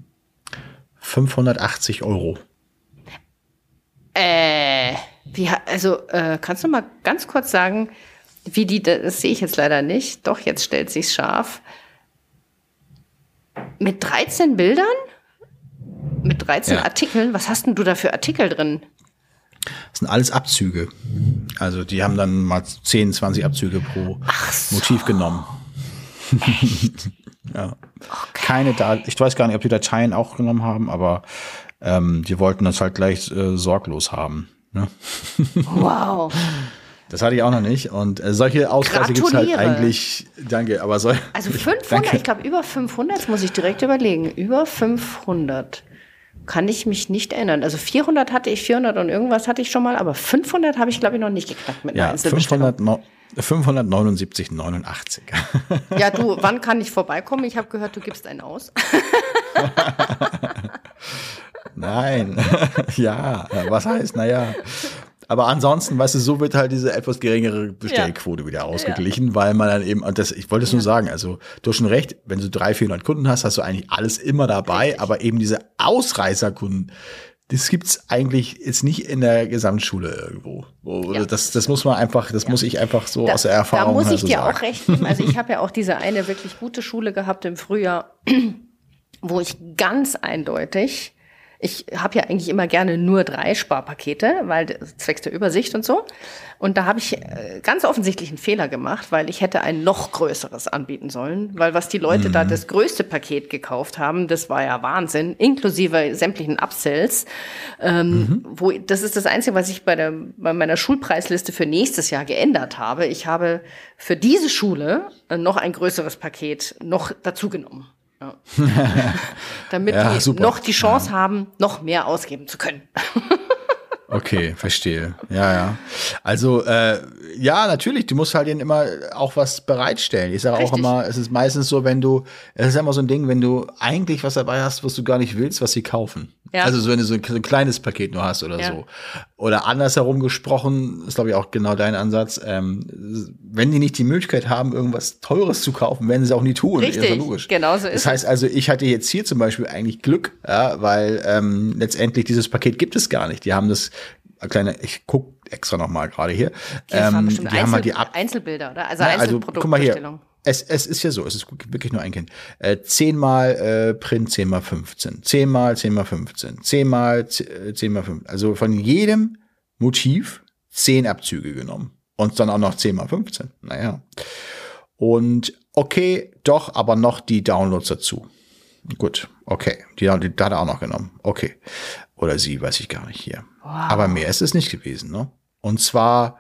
580 Euro. Äh, wie, also, äh, kannst du mal ganz kurz sagen, wie die, das sehe ich jetzt leider nicht. Doch, jetzt stellt sich's scharf. Mit 13 Bildern? Mit 13 Ja. Artikeln? Was hast denn du da für Artikel drin? Das sind alles Abzüge. Also die haben dann mal 10, 20 Abzüge pro Motiv genommen. ja. Keine da ich weiß gar nicht, ob die Dateien auch genommen haben, aber ähm, die wollten das halt gleich äh, sorglos haben. Ne? Wow. Das hatte ich auch noch nicht. Und äh, solche Ausweise gibt's halt Gratuliere. eigentlich, danke, aber soll. Also 500, Danke. ich glaube über 500, das muss ich direkt überlegen. Über 500 kann ich mich nicht erinnern. Also 400 hatte ich, 400 und irgendwas hatte ich schon mal, aber 500 habe ich glaube ich noch nicht geknackt mit einer Ja, Einzelbestellung. 500, 579, 89. Ja, du, wann kann ich vorbeikommen? Ich habe gehört, du gibst einen aus. Nein. ja, was heißt, naja. Aber ansonsten, weißt du, so wird halt diese etwas geringere Bestellquote wieder ausgeglichen, weil man dann eben, und das, ich wollte es nur sagen, also du hast schon recht, wenn du 300, 400 Kunden hast, hast du eigentlich alles immer dabei, Richtig. aber eben diese Ausreißerkunden, das gibt's eigentlich jetzt nicht in der Gesamtschule irgendwo. Wo- Ja. Das, das muss man einfach, das muss ich einfach so aus der Erfahrung Da muss halt ich so dir sagen. auch recht geben. Also ich habe ja auch diese eine wirklich gute Schule gehabt im Frühjahr, wo ich ganz eindeutig, ich habe ja eigentlich immer gerne nur drei Sparpakete, weil zwecks der Übersicht und so. Und da habe ich äh, ganz offensichtlich einen Fehler gemacht, weil ich hätte ein noch größeres anbieten sollen, weil was die Leute da das größte Paket gekauft haben, das war ja Wahnsinn, inklusive sämtlichen Upsells. Ähm, wo, das ist das Einzige, was ich bei, der, bei meiner Schulpreisliste für nächstes Jahr geändert habe. Ich habe für diese Schule äh, noch ein größeres Paket noch dazu genommen. Ja. Damit Ja, die super. noch die Chance haben, noch mehr ausgeben zu können. Okay, verstehe. Ja, ja. Also, äh, ja, natürlich, du musst halt denen immer auch was bereitstellen. Ich sage auch immer, es ist meistens so, wenn du, es ist immer so ein Ding, wenn du eigentlich was dabei hast, was du gar nicht willst, was sie kaufen. Ja. Also, so, wenn du so ein, so ein kleines Paket nur hast oder Ja. so. Oder andersherum gesprochen, ist glaube ich auch genau dein Ansatz, ähm, wenn die nicht die Möglichkeit haben, irgendwas Teures zu kaufen, werden sie es auch nie tun. Richtig, ist ja logisch. genau so Das ist heißt also, ich hatte jetzt hier zum Beispiel eigentlich Glück, ja, weil ähm, letztendlich dieses Paket gibt es gar nicht. Die haben das kleine, ich guck extra noch mal gerade hier. Das waren Ähm, die haben halt Einzel die ab Einzelbilder, oder? Also Na, also, guck mal hier. Es, es ist ja so, es ist wirklich nur ein Kind. Äh, 10 mal äh, Print, 10 mal 15. 10 mal 10 mal 15. 10 mal 10 mal 15. Also von jedem Motiv 10 Abzüge genommen. Und dann auch noch 10 mal 15. Naja. Und okay, doch, aber noch die Downloads dazu. Gut, okay. Die, die, die hat er auch noch genommen. Okay. Oder sie, weiß ich gar nicht hier. Aber mehr ist es nicht gewesen, ne? Und zwar,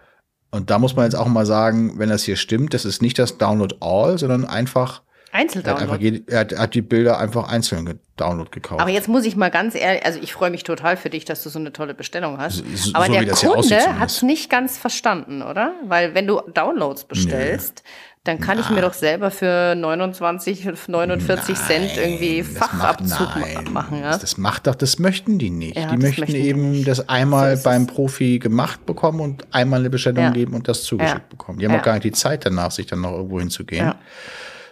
und da muss man jetzt auch mal sagen, wenn das hier stimmt, das ist nicht das Download All, sondern einfach, Einzeldownload. er hat, er hat die Bilder einfach einzeln gedownload gekauft. Aber jetzt muss ich mal ganz ehrlich, also ich freue mich total für dich, dass du so eine tolle Bestellung hast. So- Aber so der Kunde hat es nicht ganz verstanden, oder? Weil wenn du Downloads bestellst, dann kann ich mir doch selber für 29, 49 Cent irgendwie macht- Fachabzug ma- nein, machen. Ja? Das, macht doch, das möchten die nicht. Ja, die möchten möchten die eben nicht. das einmal So beim. Profi gemacht bekommen und einmal eine Bestellung Ja. geben und das zugeschickt bekommen. Die haben auch gar nicht die Zeit danach, sich dann noch irgendwo hinzugehen.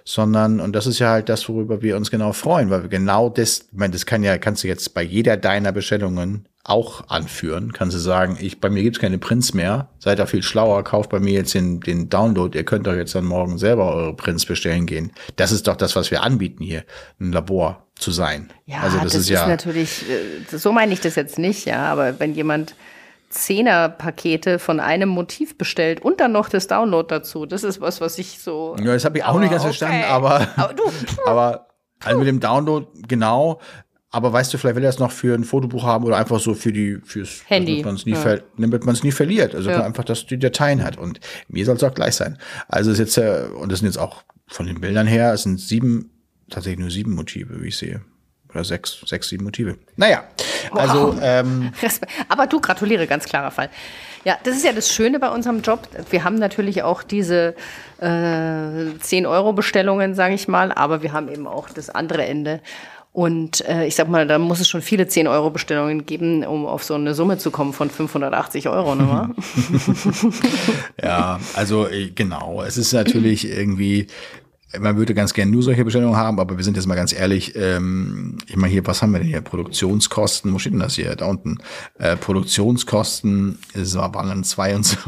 Sondern, und das ist ja halt das, worüber wir uns genau freuen, weil wir genau das, ich meine, das kann ja, kannst du jetzt bei jeder deiner Bestellungen auch anführen. Kannst du sagen, ich, bei mir gibt's keine Prints mehr, seid da viel schlauer, kauft bei mir jetzt den, den Download, ihr könnt doch jetzt dann morgen selber eure Prints bestellen gehen. Das ist doch das, was wir anbieten hier, ein Labor zu sein. Ja, also das, das ist, ist ja natürlich, äh, so meine ich das jetzt nicht, ja, aber wenn jemand Zehner-Pakete von einem Motiv bestellt und dann noch das Download dazu. Das ist was, was ich so. Ja, das habe ich auch nicht ganz okay. verstanden, aber, aber, du, aber also mit dem Download genau. Aber weißt du, vielleicht will er es noch für ein Fotobuch haben oder einfach so für die fürs Handy, damit man es nie, ja. damit man's nie verliert. Also ja. einfach, dass die Dateien hat. Und mir soll es auch gleich sein. Also ist jetzt ja, und das sind jetzt auch von den Bildern her, es sind sieben, tatsächlich nur sieben Motive, wie ich sehe. Oder sechs, sechs, sieben Motive. Naja, also. Wow. Ähm, Aber du, gratuliere, ganz klarer Fall. Ja, das ist ja das Schöne bei unserem Job. Wir haben natürlich auch diese äh, 10-Euro-Bestellungen, sage ich mal, aber wir haben eben auch das andere Ende. Und äh, ich sag mal, da muss es schon viele 10-Euro-Bestellungen geben, um auf so eine Summe zu kommen von 580 Euro, ne? ja, also äh, genau. Es ist natürlich irgendwie, man würde ganz gerne nur solche Bestellungen haben, aber wir sind jetzt mal ganz ehrlich, ähm, ich meine hier, was haben wir denn hier? Produktionskosten, wo steht denn das hier? Da unten. Äh, Produktionskosten, es waren dann 22,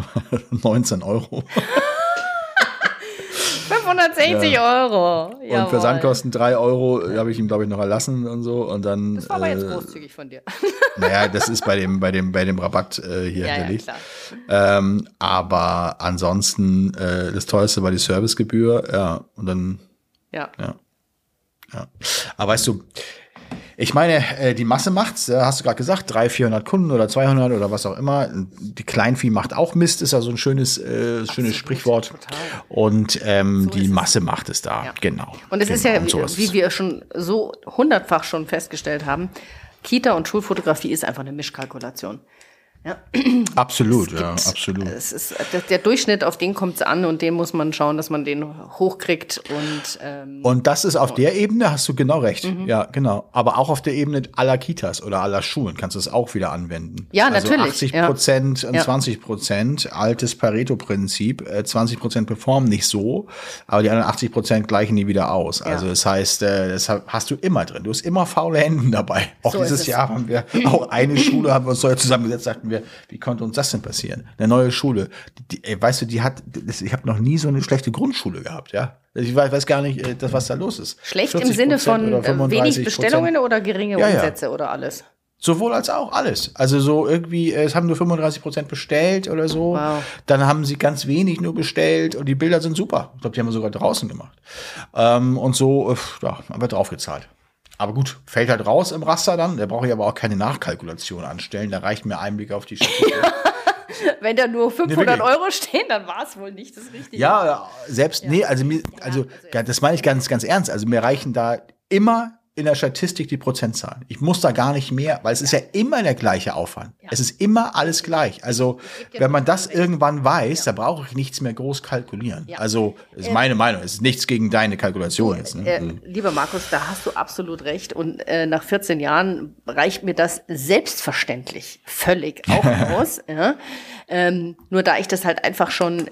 19 Euro. 560 ja. Euro. Jawohl. Und Versandkosten 3 Euro habe ich ihm, glaube ich, noch erlassen und so. Und dann, das war aber äh, jetzt großzügig von dir. Naja, das ist bei dem, bei dem, bei dem Rabatt äh, hier ja, hinterlegt. Ja, ähm, aber ansonsten, äh, das teuerste war die Servicegebühr, ja. Und dann. Ja. Ja. ja. Aber weißt du, ich meine, äh, die Masse macht's, hast du gerade gesagt, 300, 400 Kunden oder 200 oder was auch immer. Die Kleinvieh macht auch Mist, ist ja so ein schönes, äh, schönes Sprichwort. Total. Und ähm, so die Masse es. macht es da, ja. genau. Und es genau. ist ja, wie, wie wir schon so hundertfach schon festgestellt haben, Kita und Schulfotografie ist einfach eine Mischkalkulation. Ja. Absolut, ja, absolut. Es ist, der, Durchschnitt, auf den kommt es an und den muss man schauen, dass man den hochkriegt. Und, ähm, und das ist auf der Ebene, hast du genau recht. Mhm. Ja, genau. Aber auch auf der Ebene aller Kitas oder aller Schulen kannst du es auch wieder anwenden. Ja, also natürlich. 80 Prozent ja. und 20 Prozent, altes Pareto-Prinzip. 20 äh, Prozent performen nicht so, aber die anderen 80 Prozent gleichen die wieder aus. Also das heißt, äh, das hast du immer drin. Du hast immer faule Hände dabei. Auch so dieses Jahr haben wir auch eine Schule, haben wir uns so zusammengesetzt, sagten wir, wie konnte uns das denn passieren? Eine neue Schule, die, die, weißt du, die hat, ich habe noch nie so eine schlechte Grundschule gehabt, ja. Ich weiß, weiß gar nicht, äh, das, was da los ist. Schlecht im Sinne von äh, wenig Bestellungen oder geringe ja, Umsätze ja. oder alles? Sowohl als auch alles. Also so irgendwie, äh, es haben nur 35 Prozent bestellt oder so. Wow. Dann haben sie ganz wenig nur bestellt und die Bilder sind super. Ich glaube, die haben wir sogar draußen gemacht. Ähm, und so, ja, haben wir draufgezahlt. Aber gut, fällt halt raus im Raster dann. Da brauche ich aber auch keine Nachkalkulation anstellen. Da reicht mir ein Blick auf die Statistik. Wenn da nur 500 nee, Euro stehen, dann war es wohl nicht das Richtige. Ja, selbst, ja. nee, also, mir, also, also das meine ich ganz, ganz ernst. Also mir reichen da immer in der Statistik die Prozentzahlen. Ich muss da gar nicht mehr, weil es ist ja immer der gleiche Aufwand. Ja. Es ist immer alles gleich. Also, wenn man das irgendwann weiß, ja. da brauche ich nichts mehr groß kalkulieren. Also, das ist äh, meine Meinung. Es ist nichts gegen deine Kalkulation jetzt. Ne? Äh, lieber Markus, da hast du absolut recht. Und äh, nach 14 Jahren reicht mir das selbstverständlich völlig auch aus. ja. ähm, nur da ich das halt einfach schon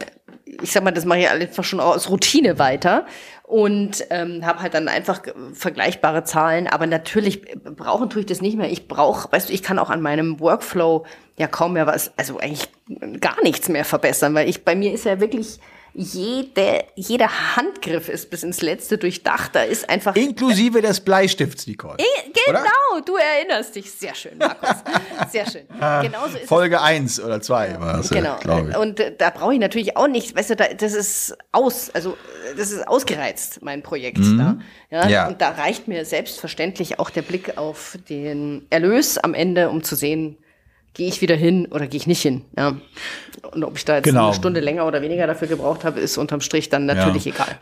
ich sag mal, das mache ich einfach schon aus Routine weiter und ähm, habe halt dann einfach vergleichbare Zahlen. Aber natürlich brauchen tue ich das nicht mehr. Ich brauche, weißt du, ich kann auch an meinem Workflow ja kaum mehr was, also eigentlich gar nichts mehr verbessern, weil ich bei mir ist ja wirklich jede, jeder Handgriff ist bis ins Letzte durchdacht. Da ist einfach. Inklusive des Bleistifts, Nicole. genau, oder? du erinnerst dich. Sehr schön, Markus. Sehr schön. Genauso ist Folge 1 oder 2 war es. Genau. Ja, Und äh, da brauche ich natürlich auch nicht, weißt du, da, das ist aus, also das ist ausgereizt, mein Projekt. Mhm. Da. Ja? ja? Und da reicht mir selbstverständlich auch der Blick auf den Erlös am Ende, um zu sehen, gehe ich wieder hin oder gehe ich nicht hin. Ja. Und ob ich da jetzt genau. eine Stunde länger oder weniger dafür gebraucht habe, ist unterm Strich dann natürlich ja. egal.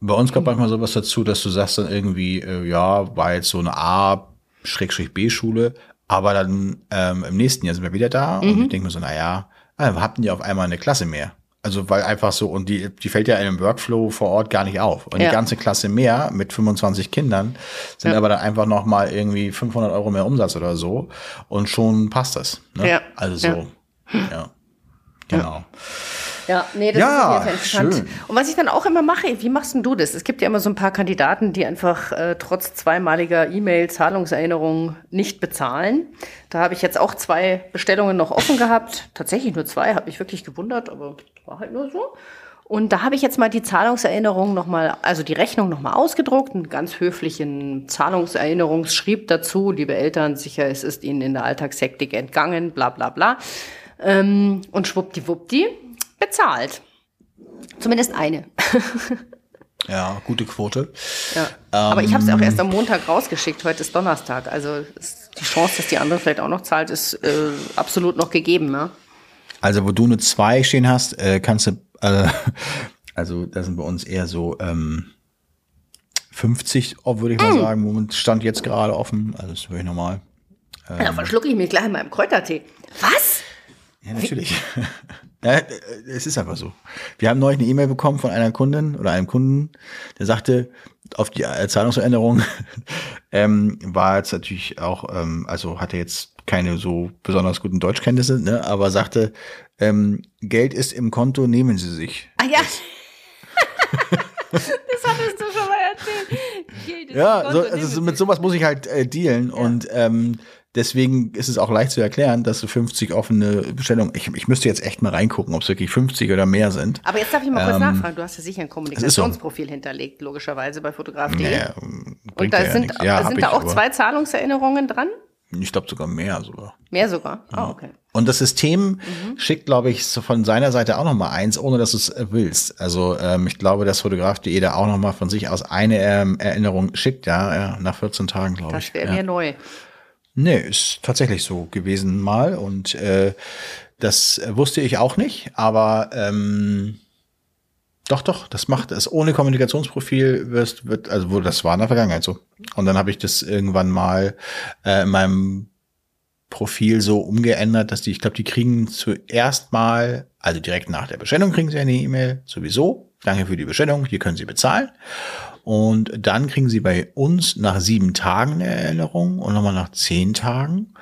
Bei uns kommt manchmal sowas dazu, dass du sagst dann irgendwie, äh, ja, war jetzt so eine A-B-Schule, aber dann ähm, im nächsten Jahr sind wir wieder da mhm. und ich denke mir so, naja, äh, hatten die auf einmal eine Klasse mehr. Also weil einfach so, und die, die fällt ja in einem Workflow vor Ort gar nicht auf. Und ja. die ganze Klasse mehr mit 25 Kindern sind ja. aber dann einfach noch mal irgendwie 500 Euro mehr Umsatz oder so. Und schon passt das. Ne? Ja. Also so, ja. Genau. Ja, nee, das Ja, ist Fall interessant. schön. Und was ich dann auch immer mache, wie machst denn du das? Es gibt ja immer so ein paar Kandidaten, die einfach äh, trotz zweimaliger E-Mail-Zahlungserinnerung nicht bezahlen. Da habe ich jetzt auch zwei Bestellungen noch offen gehabt. Tatsächlich nur zwei, habe mich wirklich gewundert, aber war halt nur so. Und da habe ich jetzt mal die Zahlungserinnerung nochmal, also die Rechnung nochmal ausgedruckt, einen ganz höflichen Zahlungserinnerungsschrieb dazu. Liebe Eltern, sicher, es ist Ihnen in der Alltagshektik entgangen, bla bla bla. Ähm, und schwuppdiwuppdi, bezahlt. Zumindest eine. Ja, gute Quote. Ja. Aber ich habe es auch erst am Montag rausgeschickt. Heute ist Donnerstag. Also ist die Chance, dass die andere vielleicht auch noch zahlt, ist äh, absolut noch gegeben. Ne? Also, wo du eine 2 stehen hast, äh, kannst du, äh, also da sind bei uns eher so ähm, 50, oh, würde ich mal sagen, Moment, stand jetzt gerade offen. Also das ist wirklich normal. Ähm. Da verschlucke ich mir gleich in meinem Kräutertee. Was? Ja, natürlich. ja, äh, es ist einfach so. Wir haben neulich eine E-Mail bekommen von einer Kundin oder einem Kunden, der sagte, auf die äh, Zahlungsveränderung ähm, war jetzt natürlich auch, ähm, also hatte jetzt keine so besonders guten Deutschkenntnisse, ne, aber sagte, ähm, Geld ist im Konto, nehmen Sie sich. Ah ja. das hattest du schon mal erzählt. Geld ist im Ja, Konto, so, nehmen also so Sie. mit sowas muss ich halt äh, dealen und ähm, deswegen ist es auch leicht zu erklären, dass so 50 offene Bestellungen, ich, ich müsste jetzt echt mal reingucken, ob es wirklich 50 oder mehr sind. Aber jetzt darf ich mal kurz nachfragen. Du hast ja sicher ein ist so. Kommunikationsprofil hinterlegt, logischerweise bei fotograf.de. Naja, Und da ja sind. Ja, sind da auch aber zwei Zahlungserinnerungen dran? Ich glaube sogar mehr sogar. Mehr sogar. Ah, okay. Und das System Mhm. schickt, glaube ich, von seiner Seite auch noch mal eins, ohne dass du es äh, willst. Also ähm, ich glaube, dass Fotograf.de da auch noch mal von sich aus eine ähm, Erinnerung schickt, ja, ja, nach 14 Tagen, glaube ich. Das wäre ja. mir neu. Nee, ist tatsächlich so gewesen mal und äh, das wusste ich auch nicht, aber ähm, doch, doch, das macht es. Ohne Kommunikationsprofil wirst, wird, also das war in der Vergangenheit so. Und dann habe ich das irgendwann mal äh, in meinem Profil so umgeändert, dass die, ich glaube, die kriegen zuerst mal, also direkt nach der Bestellung kriegen sie eine E-Mail, sowieso. Danke für die Bestellung, hier können Sie bezahlen. Und dann kriegen Sie bei uns nach sieben Tagen eine Erinnerung und nochmal nach zehn Tagen.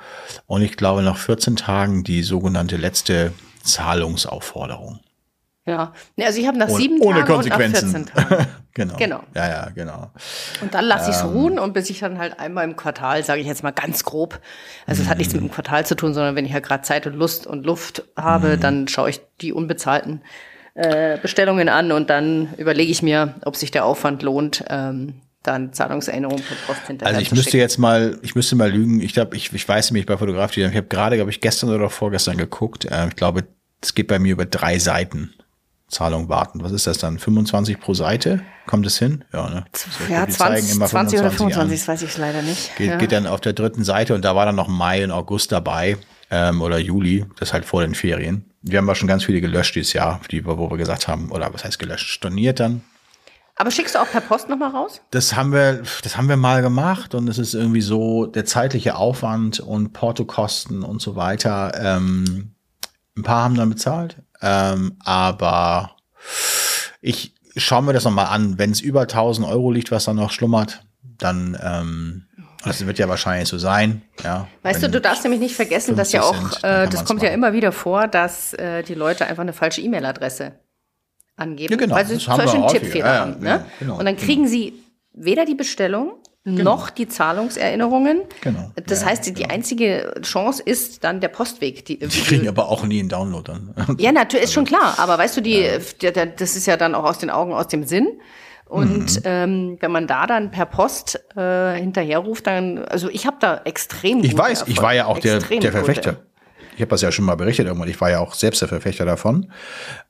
Und ich glaube nach 14 Tagen die sogenannte letzte Zahlungsaufforderung. Ja. Also ich habe nach sieben ohne Tagen Konsequenzen. und nach 14 Tagen. genau. Genau. Ja, ja, genau. Und dann lasse ich Ähm. es ruhen und bis ich dann halt einmal im Quartal, sage ich jetzt mal ganz grob, also es hat nichts mit Mhm. dem Quartal zu tun, sondern wenn ich ja gerade Zeit und Lust und Luft habe, Mhm. dann schaue ich die unbezahlten äh, Bestellungen an und dann überlege ich mir, ob sich der Aufwand lohnt, ähm, dann Zahlungserinnerungen per Post hinterher Also ich müsste jetzt mal, ich müsste mal lügen. Ich glaube, ich, ich weiß nämlich bei Fotografie, ich habe gerade, glaube ich, gestern oder vorgestern geguckt. Äh, ich glaube, es geht bei mir über drei Seiten. Zahlung warten. Was ist das dann? 25 pro Seite? Kommt es hin? Ja, ne? Ja, glaub, die zeigen 20, immer 20 oder 25 an. 25, das weiß ich leider nicht. Geht, ja. geht dann auf der dritten Seite und da war dann noch Mai und August dabei ähm, oder Juli, das halt vor den Ferien. Wir haben ja schon ganz viele gelöscht dieses Jahr, die, wo wir gesagt haben, oder was heißt gelöscht, storniert dann. Aber schickst du auch per Post nochmal raus? Das haben wir, das haben wir mal gemacht und es ist irgendwie so der zeitliche Aufwand und Portokosten und so weiter. Ähm, ein paar haben dann bezahlt, ähm, aber ich schaue mir das nochmal an. Wenn es über 1000 Euro liegt, was da noch schlummert, dann ähm, das wird ja wahrscheinlich so sein. Ja, Weißt du, du darfst nämlich nicht vergessen, dass ja 50 auch, sind, äh, das kommt ja machen. immer wieder vor, dass äh, die Leute einfach eine falsche E-Mail-Adresse angeben, Ja, genau, weil sie zum Beispiel einen. Tippfehler Ja, ja, haben. genau, Ne? genau, Und dann kriegen sie weder die Bestellung noch die Zahlungserinnerungen. Genau, Das ja, heißt, die, die einzige Chance ist dann der Postweg. Die, Die kriegen aber auch nie einen Download dann. ja, natürlich, ist schon klar. Aber weißt du, die, das ist ja dann auch aus den Augen, aus dem Sinn. Und Mhm. ähm, wenn man da dann per Post äh, hinterherruft, dann, also ich habe da extrem Ich weiß, ich Erfolge. war ja auch der, Extrem der. Verfechter. Ich habe das ja schon mal berichtet irgendwann. Ich war ja auch selbst der Verfechter davon.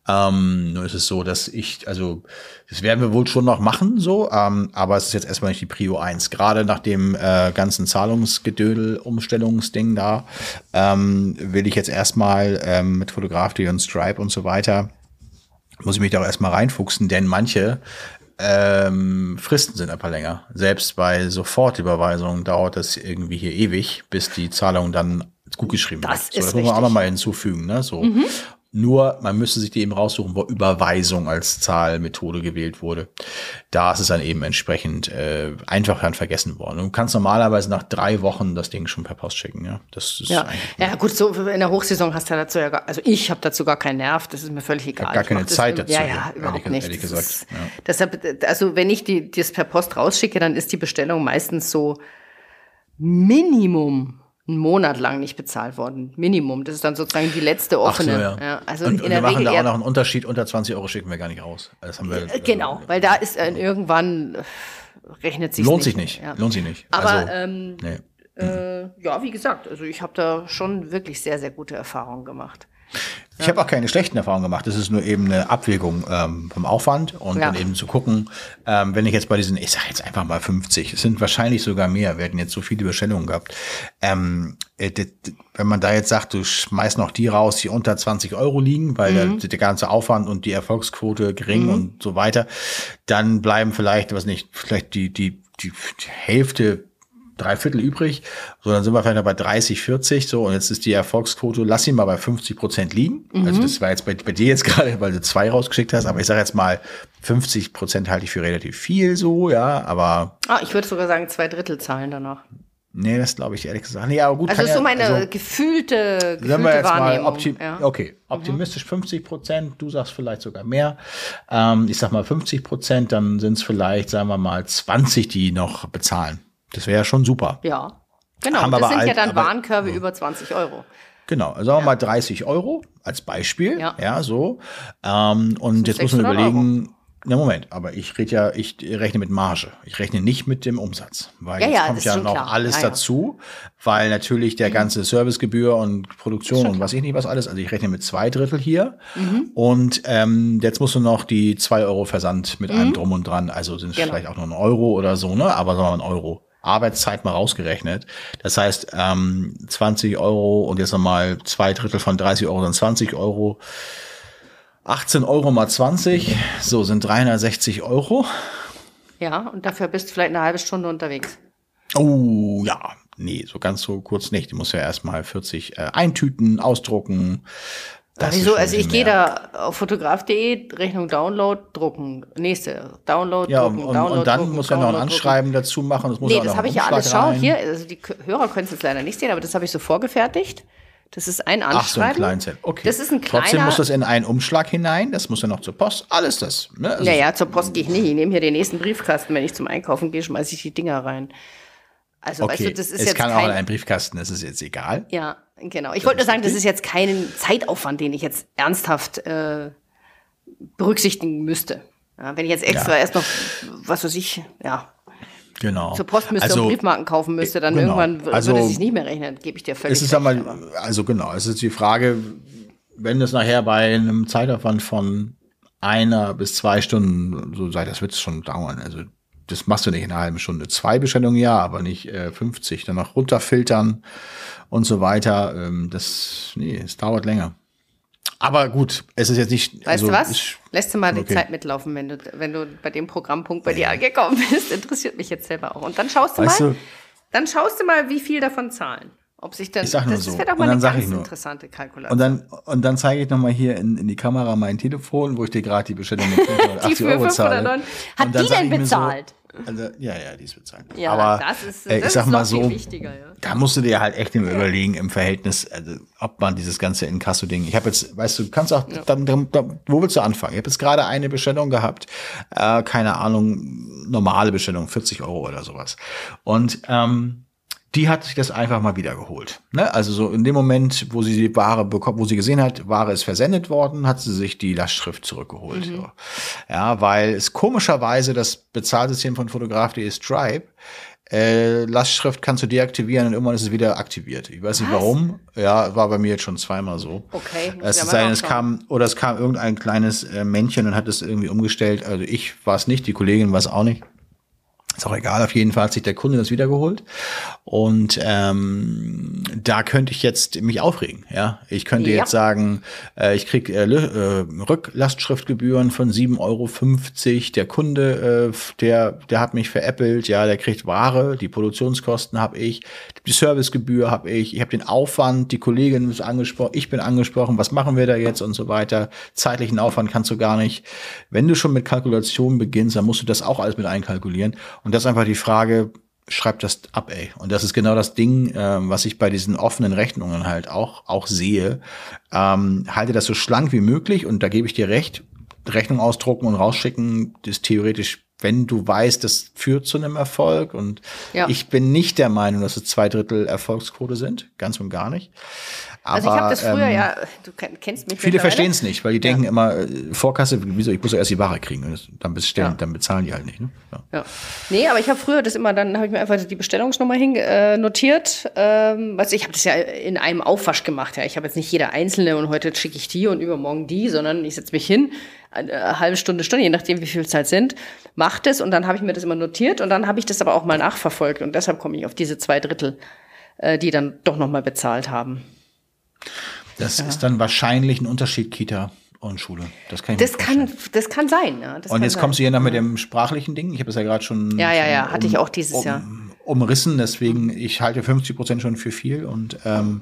Ähm, nur ist es so, dass ich, also das werden wir wohl schon noch machen, so, ähm, aber es ist jetzt erstmal nicht die Prio 1. Gerade nach dem äh, ganzen Zahlungsgedödel, Umstellungsding da, ähm, will ich jetzt erstmal ähm, mit Fotografie und Stripe und so weiter, muss ich mich da auch erstmal reinfuchsen, denn manche ähm, Fristen sind einfach länger. Selbst bei Sofortüberweisungen dauert es irgendwie hier ewig, bis die Zahlung dann gut geschrieben Das wird. So, ist das muss man auch richtig. noch mal hinzufügen. Ne? So. Nur, man müsste sich die eben raussuchen, wo Überweisung als Zahlmethode gewählt wurde. Da ist es dann eben entsprechend äh, einfach dann vergessen worden. Du kannst normalerweise nach drei Wochen das Ding schon per Post schicken. Ja, das ist ja. ja gut, so in der Hochsaison hast du ja dazu ja gar, also ich habe dazu gar keinen Nerv, das ist mir völlig egal. Gar keine Zeit dazu. Ja, ja, überhaupt ehrlich, nicht. Ehrlich gesagt. Ist, ja. Deshalb, also wenn ich die, das per Post rausschicke, dann ist die Bestellung meistens so Minimum einen Monat lang nicht bezahlt worden. Minimum. Das ist dann sozusagen die letzte offene. So, ja. Ja, also und, und wir machen da auch noch einen Unterschied. Unter 20 Euro schicken wir gar nicht raus. Das haben wir, genau, äh, weil da ist äh, irgendwann äh, rechnet sich Lohnt nicht, sich nicht. Ja. Lohnt sich nicht. Aber also, ähm, nee. äh, ja, wie gesagt, also ich habe da schon wirklich sehr, sehr gute Erfahrungen gemacht. Ich ja. habe auch keine schlechten Erfahrungen gemacht. Das ist nur eben eine Abwägung ähm, vom Aufwand und ja. dann eben zu gucken, ähm, wenn ich jetzt bei diesen, ich sage jetzt einfach mal 50, es sind wahrscheinlich sogar mehr, wir hatten jetzt so viele Bestellungen gehabt. Ähm, äh, wenn man da jetzt sagt, du schmeißt noch die raus, die unter 20 Euro liegen, weil mhm. der, der, ganze Aufwand und die Erfolgsquote gering mhm. und so weiter, dann bleiben vielleicht, was nicht, vielleicht die, die, die, die Hälfte drei Viertel übrig, so dann sind wir vielleicht bei 30, 40, so und jetzt ist die Erfolgsquote, lass ihn mal bei 50 Prozent liegen. Mhm. Also das war jetzt bei, bei dir jetzt gerade, weil du zwei rausgeschickt hast, aber ich sage jetzt mal 50 Prozent halte ich für relativ viel so, ja, aber. Ah, ich würde sogar sagen zwei Drittel zahlen danach. Nee, das glaube ich ehrlich gesagt. Nee, aber gut. Also ist so meine also, gefühlte, gefühlte wir jetzt Wahrnehmung. Mal ja. Okay, mhm. optimistisch mhm. 50 Prozent, du sagst vielleicht sogar mehr. Ähm, ich sag mal 50 Prozent, dann sind es vielleicht, sagen wir mal, 20, die noch bezahlen. Das wäre ja schon super. Ja, genau. Haben das sind alt, ja dann Warenkörbe über 20 Euro. Genau, also sagen wir ja. mal 30 Euro als Beispiel. Ja, ja so. Ähm, und jetzt muss man überlegen, na Moment, aber ich rede ja, ich rechne mit Marge. Ich rechne nicht mit dem Umsatz, weil ja, jetzt ja, kommt ja noch klar. alles ja, dazu, weil natürlich der mhm. ganze Servicegebühr und Produktion und was ich nicht was alles, also ich rechne mit zwei Drittel hier mhm. und ähm, jetzt musst du noch die zwei Euro Versand mit mhm. allem drum und dran, also sind es genau. vielleicht auch nur ein Euro oder so, ne? Aber sagen wir mal ein Euro. Arbeitszeit mal rausgerechnet. Das heißt, ähm, 20 Euro und jetzt nochmal zwei Drittel von 30 Euro sind 20 Euro. 18 Euro mal 20, so sind 360 Euro. Ja, und dafür bist du vielleicht eine halbe Stunde unterwegs. Oh, ja. Nee, so ganz so kurz nicht. Du musst ja erstmal 40 äh, eintüten, ausdrucken, das Wieso? Also ich gehe da auf fotograf.de, Rechnung Download, drucken. Nächste, Download, ja, drucken, und, Download, Und dann drucken, muss ja noch ein Anschreiben drucken. dazu machen. Das muss nee, das habe ich ja alles. Schau, hier, also die Hörer können es jetzt leider nicht sehen, aber das habe ich so vorgefertigt. Das ist ein Anschreiben. Ach, so ein Kleinset. Okay. Das ist ein kleiner. Trotzdem muss das in einen Umschlag hinein. Das muss ja noch zur Post. Alles das. Ne? Also naja, zur Post gehe ich nicht. Ich nehme hier den nächsten Briefkasten. Wenn ich zum Einkaufen gehe, schmeiße ich die Dinger rein. Also, okay. weißt du, das ist es jetzt kann kein, auch in einen Briefkasten, das ist jetzt egal. Ja, genau. Ich wollte nur sagen, das ist jetzt kein Zeitaufwand, den ich jetzt ernsthaft äh, berücksichtigen müsste. Ja, wenn ich jetzt extra ja. erst noch, was weiß ich, ja, Genau. zur Post müsste also, und Briefmarken kaufen müsste, dann genau. irgendwann also, würde es sich nicht mehr rechnen, gebe ich dir völlig es ist recht. Einmal, also genau, es ist die Frage, wenn das nachher bei einem Zeitaufwand von einer bis zwei Stunden so sei, das wird es schon dauern. Also das machst du nicht in einer halben Stunde. Zwei Bestellungen ja, aber nicht äh, 50. Dann noch runterfiltern und so weiter. Ähm, das, nee, es dauert länger. Aber gut, es ist jetzt nicht. Weißt also, du was? Lässt du mal okay. die Zeit mitlaufen, wenn du, wenn du bei dem Programmpunkt bei dir angekommen bist. Interessiert mich jetzt selber auch. Und dann schaust du weißt mal, du, dann schaust du mal, wie viel davon zahlen. Ob sich dann, ich sag nur das so. wäre doch mal eine ganz interessante Kalkulation. Und dann, und dann zeige ich nochmal hier in, in die Kamera mein Telefon, wo ich dir gerade die Bestellung mit 580 Euro zahle. Hat die denn bezahlt? Also, ja, ja, die ist bezahlt. Ja, aber das ist, äh, ich sag mal so, ja. da musst du dir halt echt überlegen im Verhältnis, also, ob man dieses ganze Inkasso-Ding. Ich habe jetzt, weißt du, du kannst auch, ja. dann, dann, dann, wo willst du anfangen? Ich habe jetzt gerade eine Bestellung gehabt, äh, keine Ahnung, normale Bestellung, 40 Euro oder sowas. Und ähm, die hat sich das einfach mal wiedergeholt. Ne? Also so in dem Moment, wo sie die Ware bekommt, wo sie gesehen hat, Ware ist versendet worden, hat sie sich die Lastschrift zurückgeholt. Mhm. Ja, weil es komischerweise das Bezahlsystem von Fotograf.de Stripe äh, Lastschrift kannst du deaktivieren und irgendwann ist es wieder aktiviert. Ich weiß nicht Was? warum. Ja, war bei mir jetzt schon zweimal so. Okay. Es ist sein, es kam oder es kam irgendein kleines äh, Männchen und hat es irgendwie umgestellt. Also ich war es nicht, die Kollegin war es auch nicht. Ist auch egal, auf jeden Fall hat sich der Kunde das wiedergeholt. Und ähm, da könnte ich jetzt mich aufregen. Ja, Ich könnte ja. jetzt sagen, äh, ich krieg äh, äh, Rücklastschriftgebühren von 7,50 Euro. Der Kunde, äh, der, der hat mich veräppelt, ja, der kriegt Ware, die Produktionskosten habe ich, die Servicegebühr habe ich, ich habe den Aufwand, die Kollegin ist angesprochen, ich bin angesprochen, was machen wir da jetzt und so weiter. Zeitlichen Aufwand kannst du gar nicht. Wenn du schon mit Kalkulation beginnst, dann musst du das auch alles mit einkalkulieren. Und das ist einfach die Frage, schreib das ab, ey. Und das ist genau das Ding, äh, was ich bei diesen offenen Rechnungen halt auch, auch sehe. Ähm, halte das so schlank wie möglich und da gebe ich dir recht. Rechnung ausdrucken und rausschicken ist theoretisch, wenn du weißt, das führt zu einem Erfolg. Und ja. ich bin nicht der Meinung, dass es zwei Drittel Erfolgsquote sind. Ganz und gar nicht. Also ich habe das früher ähm, ja, du kennst mich. Viele verstehen es nicht, weil die denken ja. immer, äh, Vorkasse, wieso, ich muss ja erst die Ware kriegen. dann, bestellen, ja. dann bezahlen die halt nicht. Ne? Ja. ja. Nee, aber ich habe früher das immer, dann habe ich mir einfach die Bestellungsnummer hin äh, notiert. Ähm, also ich habe das ja in einem Aufwasch gemacht. Ja. Ich habe jetzt nicht jede einzelne und heute schicke ich die und übermorgen die, sondern ich setze mich hin, eine, eine halbe Stunde, Stunde, je nachdem, wie viel Zeit sind, mache das und dann habe ich mir das immer notiert und dann habe ich das aber auch mal nachverfolgt und deshalb komme ich auf diese zwei Drittel, äh, die dann doch nochmal bezahlt haben. Das ja. ist dann wahrscheinlich ein Unterschied Kita und Schule. Das kann ich das kann, das kann sein. Ja, das und jetzt sein. kommst du hier noch mit dem sprachlichen Ding. Ich habe es ja gerade schon. Ja, ja, ja, um, hatte ich auch dieses um, Jahr. Umrissen, deswegen, ich halte 50 Prozent schon für viel und ähm,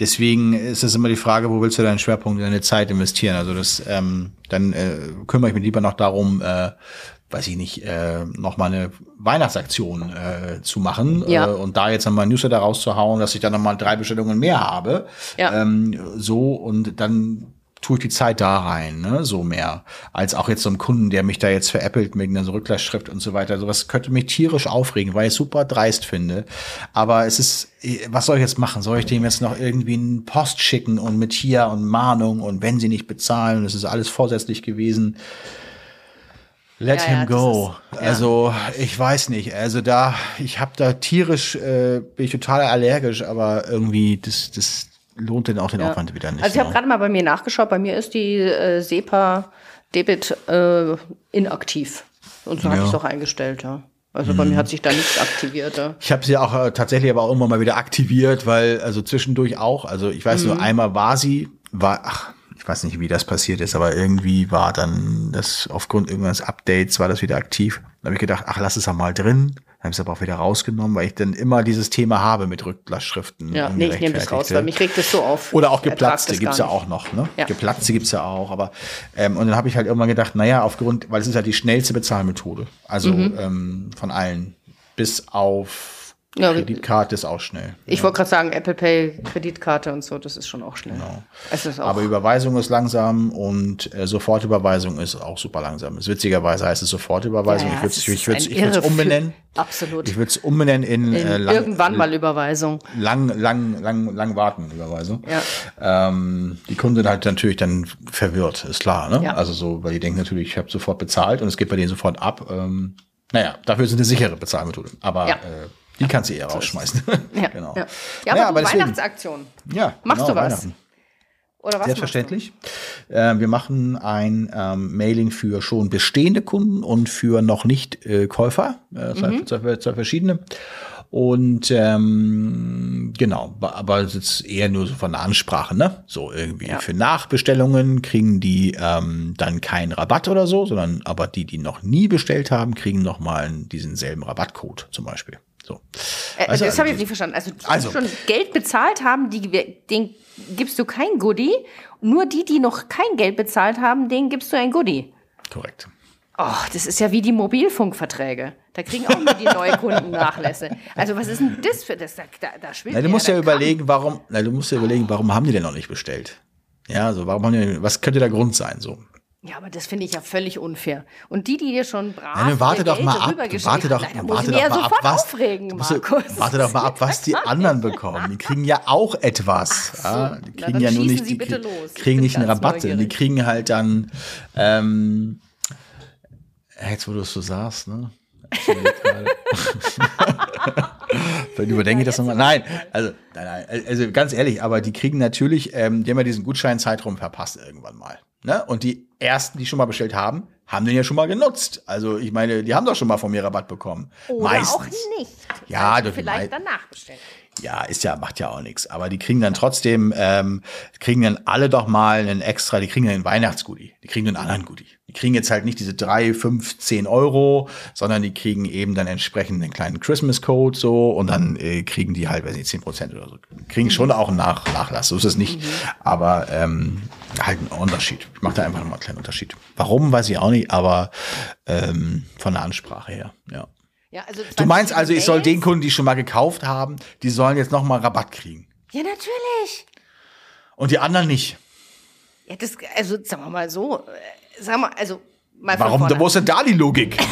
deswegen ist es immer die Frage, wo willst du deinen Schwerpunkt, deine Zeit investieren? Also das, ähm, dann äh, kümmere ich mich lieber noch darum, äh, weiß ich nicht, äh, noch mal eine Weihnachtsaktion äh, zu machen ja. äh, und da jetzt nochmal Newsletter rauszuhauen, dass ich dann nochmal drei Bestellungen mehr habe. Ja. Ähm, so und dann tue ich die Zeit da rein, ne, so mehr, als auch jetzt so ein Kunden, der mich da jetzt veräppelt mit einer Rücklassschrift und so weiter. Sowas könnte mich tierisch aufregen, weil ich es super dreist finde. Aber es ist, was soll ich jetzt machen? Soll ich dem jetzt noch irgendwie einen Post schicken und mit hier und Mahnung und wenn sie nicht bezahlen, das ist alles vorsätzlich gewesen. Let ja, him ja, go. Ist, ja. Also ich weiß nicht. Also da, ich habe da tierisch, äh, bin ich total allergisch, aber irgendwie das, das lohnt denn auch den Aufwand wieder nicht. Also ich habe gerade mal bei mir nachgeschaut. Bei mir ist die äh, SEPA Debit äh, inaktiv. Und so habe ich es auch eingestellt, ja. Also bei mir hat sich da nichts aktiviert. Ja. Ich habe sie auch äh, tatsächlich aber auch immer mal wieder aktiviert, weil also zwischendurch auch. Also ich weiß mhm. nur einmal war sie, war ach ich weiß nicht, wie das passiert ist, aber irgendwie war dann das aufgrund irgendeines Updates war das wieder aktiv. Da habe ich gedacht, ach, lass es ja mal drin. Dann habe ich es aber auch wieder rausgenommen, weil ich dann immer dieses Thema habe mit Rücklassschriften. Ja, nee, ich nehme das raus, weil mich regt das so auf. Oder auch geplatzte gibt's ja auch noch. Ne? Ja. Geplatzte gibt's ja auch. Aber ähm, und dann habe ich halt irgendwann gedacht, naja, aufgrund, weil es ist ja die schnellste Bezahlmethode. Also mhm. ähm, von allen. Bis auf ja, Kreditkarte ist auch schnell. Ich ja. wollte gerade sagen, Apple Pay, Kreditkarte und so, das ist schon auch schnell. Genau. Auch Aber Überweisung ist langsam und äh, Sofortüberweisung ist auch super langsam. Ist witzigerweise heißt es Sofortüberweisung. Ja, ich würde es ich würd's umbenennen. Absolut. Ich würde es umbenennen in, in äh, lang, irgendwann mal Überweisung. Lang, lang, lang, lang warten Überweisung. Ja. Ähm, die Kunden sind halt natürlich dann verwirrt, ist klar. Ne? Ja. Also so, weil die denken natürlich, ich habe sofort bezahlt und es geht bei denen sofort ab. Ähm, naja, dafür ist es eine sichere Bezahlmethode. Aber ja. äh, die kannst du eher rausschmeißen. Ja, genau. ja. ja aber, ja, aber Weihnachtsaktion. Ja, machst genau, du was? Oder was Selbstverständlich. Äh, wir machen ein ähm, Mailing für schon bestehende Kunden und für noch nicht äh, Käufer, äh, zwei, mhm. zwei, zwei, verschiedene. Und ähm, genau, aber es ist eher nur so von der Ansprache, ne? So irgendwie ja. für Nachbestellungen kriegen die ähm, dann keinen Rabatt oder so, sondern aber die, die noch nie bestellt haben, kriegen noch mal diesen selben Rabattcode zum Beispiel. So. Äh, also, das habe ich jetzt nicht verstanden. Also, die also, schon Geld bezahlt haben, die, den gibst du kein Goodie. Nur die, die noch kein Geld bezahlt haben, denen gibst du ein Goodie. Korrekt. Oh, das ist ja wie die Mobilfunkverträge. Da kriegen auch nur die Neukunden Nachlässe. Also was ist denn das für das? Da, da, schwimmt na, du musst ja, ja überlegen, warum. Na, du musst ja überlegen, warum haben die denn noch nicht bestellt? Ja, so warum haben die, was könnte der Grund sein? So ja, aber das finde ich ja völlig unfair. Und die, die dir schon brav ja, ne, warte doch mal ab, warte doch, haben, warte doch mal ab, was, aufregen, Markus. warte doch mal ab, was die anderen bekommen. Die kriegen ja auch etwas. So, ja, die kriegen ja nur nicht, die kriegen nicht einen Rabatt. Die kriegen halt dann, ähm, jetzt wo du es so sagst, ne? Vielleicht überdenke ich das nochmal. Nein, also, nein, nein, also ganz ehrlich, aber die kriegen natürlich, ähm, die haben ja diesen Gutscheinzeitraum verpasst irgendwann mal. Ne? Und die ersten, die schon mal bestellt haben, haben den ja schon mal genutzt. Also ich meine, die haben doch schon mal von mir Rabatt bekommen. Oder Meistens. auch nicht. Ja, Also vielleicht danach bestellen. Ja, ist ja, macht ja auch nichts. Aber die kriegen dann trotzdem, ähm, kriegen dann alle doch mal einen extra, die kriegen dann einen Weihnachtsgoodie. Die kriegen einen anderen Goodie. Die kriegen jetzt halt nicht diese drei, fünf, zehn Euro, sondern die kriegen eben dann entsprechend einen kleinen Christmas Code so und dann äh, kriegen die halt, weiß nicht, zehn Prozent oder so. Kriegen schon auch einen Nach Nachlass, so ist es nicht. Aber ähm, halt ein Unterschied. Ich mache da einfach nochmal einen kleinen Unterschied. Warum, weiß ich auch nicht, aber ähm, von der Ansprache her, ja. Ja, also Du meinst also, ich soll den Kunden, die schon mal gekauft haben, die sollen jetzt noch mal Rabatt kriegen. Ja, natürlich. Und die anderen nicht. Ja, das, also sagen wir mal so, äh, sagen wir, also mal Warum? Wo ist denn da die Logik?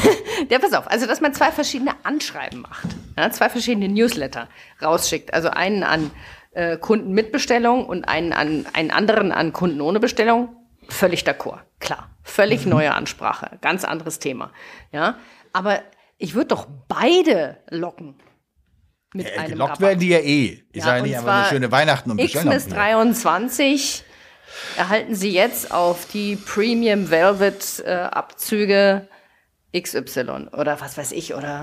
Ja, pass auf, also dass man zwei verschiedene Anschreiben macht, ja, zwei verschiedene Newsletter rausschickt. Also einen an äh, Kunden mit Bestellung und einen, an, einen anderen an Kunden ohne Bestellung. Völlig d'accord, klar. Völlig Mhm. neue Ansprache, ganz anderes Thema. Ja, aber ich würde doch beide locken. Mit Äh, einem Gelockt Rabatt. werden die ja eh. Die Ja, sagen und nicht einfach nur schöne Weihnachten und bestellen. Xmas auch wieder. 23 erhalten Sie jetzt auf die Premium Velvet äh, Abzüge XY oder was weiß ich oder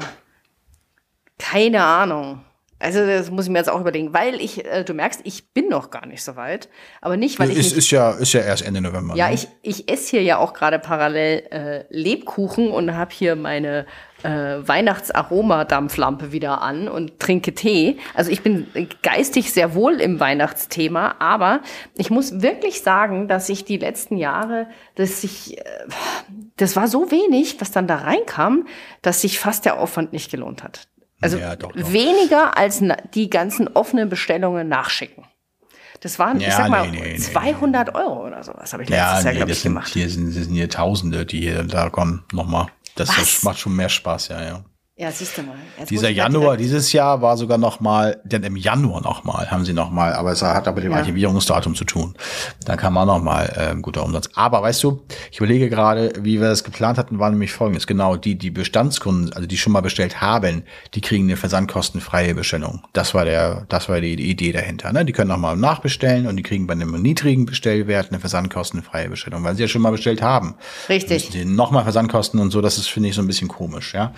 keine Ahnung. Also das muss ich mir jetzt auch überlegen, weil ich, äh, du merkst, ich bin noch gar nicht so weit, aber nicht, weil ich Ist, ist, ja, ist ja erst Ende November. ja, ne? ich, ich esse hier ja auch gerade parallel äh, Lebkuchen und habe hier meine äh, Weihnachtsaromadämpflampe wieder an und trinke Tee. Also ich bin geistig sehr wohl im Weihnachtsthema, aber ich muss wirklich sagen, dass ich die letzten Jahre, dass ich, äh, das war so wenig, was dann da reinkam, dass sich fast der Aufwand nicht gelohnt hat. Also Ja, doch, doch. weniger als die ganzen offenen Bestellungen nachschicken. Das waren, ich Ja, sag mal, nee, nee, nee, 200 Euro oder sowas habe ich ja, letztes Jahr, nee, glaube das ich, sind, gemacht. hier sind, sind hier Tausende, die hier da kommen. Nochmal. Das, das macht schon mehr Spaß, ja, ja. Ja, siehst du mal. Jetzt Dieser mal Januar dieses Jahr war sogar noch mal, denn im Januar noch mal haben sie noch mal, aber es hat aber mit dem Ja. Archivierungsdatum zu tun. Da kam auch noch mal äh, ein guter Umsatz. Aber weißt du, ich überlege gerade, wie wir das geplant hatten, war nämlich folgendes. Genau, die, die Bestandskunden, also die schon mal bestellt haben, die kriegen eine versandkostenfreie Bestellung. Das war der, das war die, die Idee dahinter. Ne? Die können noch mal nachbestellen und die kriegen bei einem niedrigen Bestellwert eine versandkostenfreie Bestellung, weil sie ja schon mal bestellt haben Richtig. die nochmal Versandkosten und so, das ist, finde ich, so ein bisschen komisch, ja.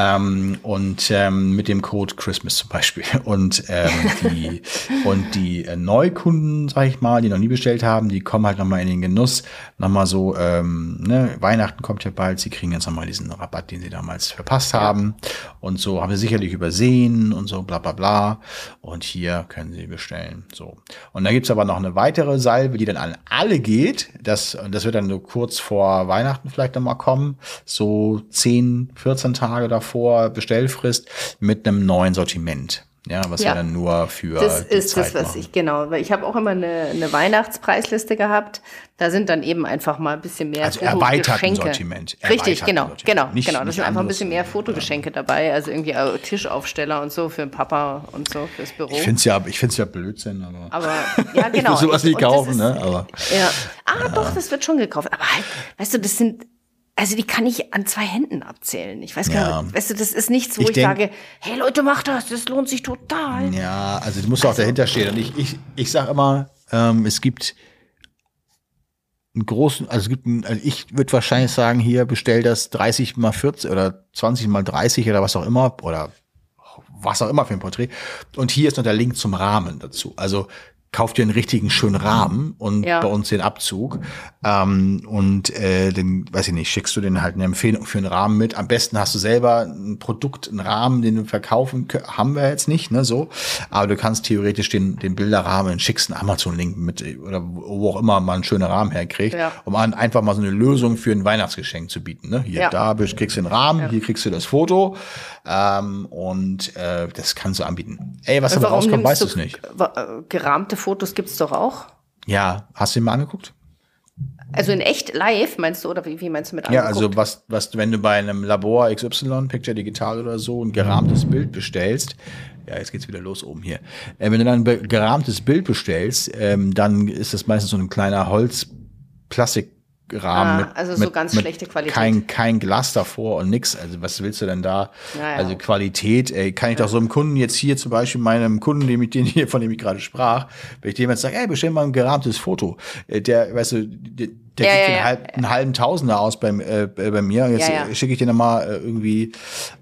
Ähm, und ähm, mit dem Code Christmas zum Beispiel. Und ähm, die, und die äh, Neukunden, sag ich mal, die noch nie bestellt haben, die kommen halt nochmal in den Genuss, nochmal so, ähm, ne, Weihnachten kommt ja bald, sie kriegen jetzt nochmal diesen Rabatt, den sie damals verpasst haben. Und so haben sie sicherlich übersehen und so, bla bla bla. Und hier können sie bestellen. So. Und dann gibt's aber noch eine weitere Salbe, die dann an alle geht. Das, das wird dann so kurz vor Weihnachten vielleicht nochmal kommen. So 10, 14 Tage davor Bestellfrist mit einem neuen Sortiment. Ja, was Ja. wir dann nur für Das ist das, Zeit was machen. ich, genau, weil ich habe auch immer eine, eine Weihnachtspreisliste gehabt. Da sind dann eben einfach mal ein bisschen mehr Also erweiterten. Sortiment. Richtig, Erweiterten genau, Sortiment. genau, Nicht- genau. Das sind einfach ein bisschen mehr äh, Fotogeschenke dabei, also irgendwie auch Tischaufsteller und so für den Papa und so fürs Büro. Ich finde es ja, ich find's ja Blödsinn, aber, aber ja, ich genau. muss sowas nicht das kaufen, ist- ne? Aber Ja. Ah, doch, das wird schon gekauft. Aber halt, weißt du, das sind, also die kann ich an zwei Händen abzählen. Ich weiß gar Ja. nicht, weißt du, das ist nichts, wo Ich ich, denk- sage, hey Leute, macht das, das lohnt sich total. Ja, also du musst auch dahinter stehen. Und ich, ich, ich sag immer, ähm, es gibt einen großen, also es gibt einen, also ich würde wahrscheinlich sagen, hier bestell das 30 mal 40 oder 20 mal 30 oder was auch immer oder was auch immer für ein Porträt. Und hier ist noch der Link zum Rahmen dazu. Also kauf dir einen richtigen schönen Rahmen und Ja. bei uns den Abzug. Ähm, und äh, den, weiß ich nicht, schickst du den halt eine Empfehlung für einen Rahmen mit. Am besten hast du selber ein Produkt, einen Rahmen, den du verkaufen haben wir jetzt nicht, ne, so. Aber du kannst theoretisch den, den Bilderrahmen, schickst einen Amazon-Link mit äh, oder wo auch immer man einen schönen Rahmen herkriegt, Ja. um an, einfach mal so eine Lösung für ein Weihnachtsgeschenk zu bieten. Ne? Hier, Ja. da bist- kriegst du den Rahmen, hier kriegst du das Foto ähm, und äh, das kannst du anbieten. Ey, was dabei Warum rauskommt, weißt du es nicht. äh, gerahmte Fotos gibt's doch auch? Ja, hast du ihn mal angeguckt? Also in echt live, meinst du, oder wie, wie meinst du mit Ja, angeguckt? also was, was, wenn du bei einem Labor XY, Picture Digital oder so, ein gerahmtes Bild bestellst, ja, jetzt geht's wieder los oben hier. Äh, wenn du dann ein gerahmtes Bild bestellst, ähm, dann ist das meistens so ein kleiner Holz-Plastik Rahmen Ah, mit, also so mit, ganz mit schlechte Qualität. Kein, kein Glas davor und nix. Also was willst du denn da? Ja, ja. Also Qualität, ey, kann ich doch so einem Kunden jetzt hier zum Beispiel meinem Kunden, dem ich den hier, von dem ich gerade sprach, wenn ich dem jetzt sage, ey, bestell mal ein gerahmtes Foto, äh, der, weißt du, der, der Ja, gibt ja, ja. halb, einen halben Tausender aus beim, äh, bei mir. Jetzt Ja, ja. schicke ich dir nochmal äh, irgendwie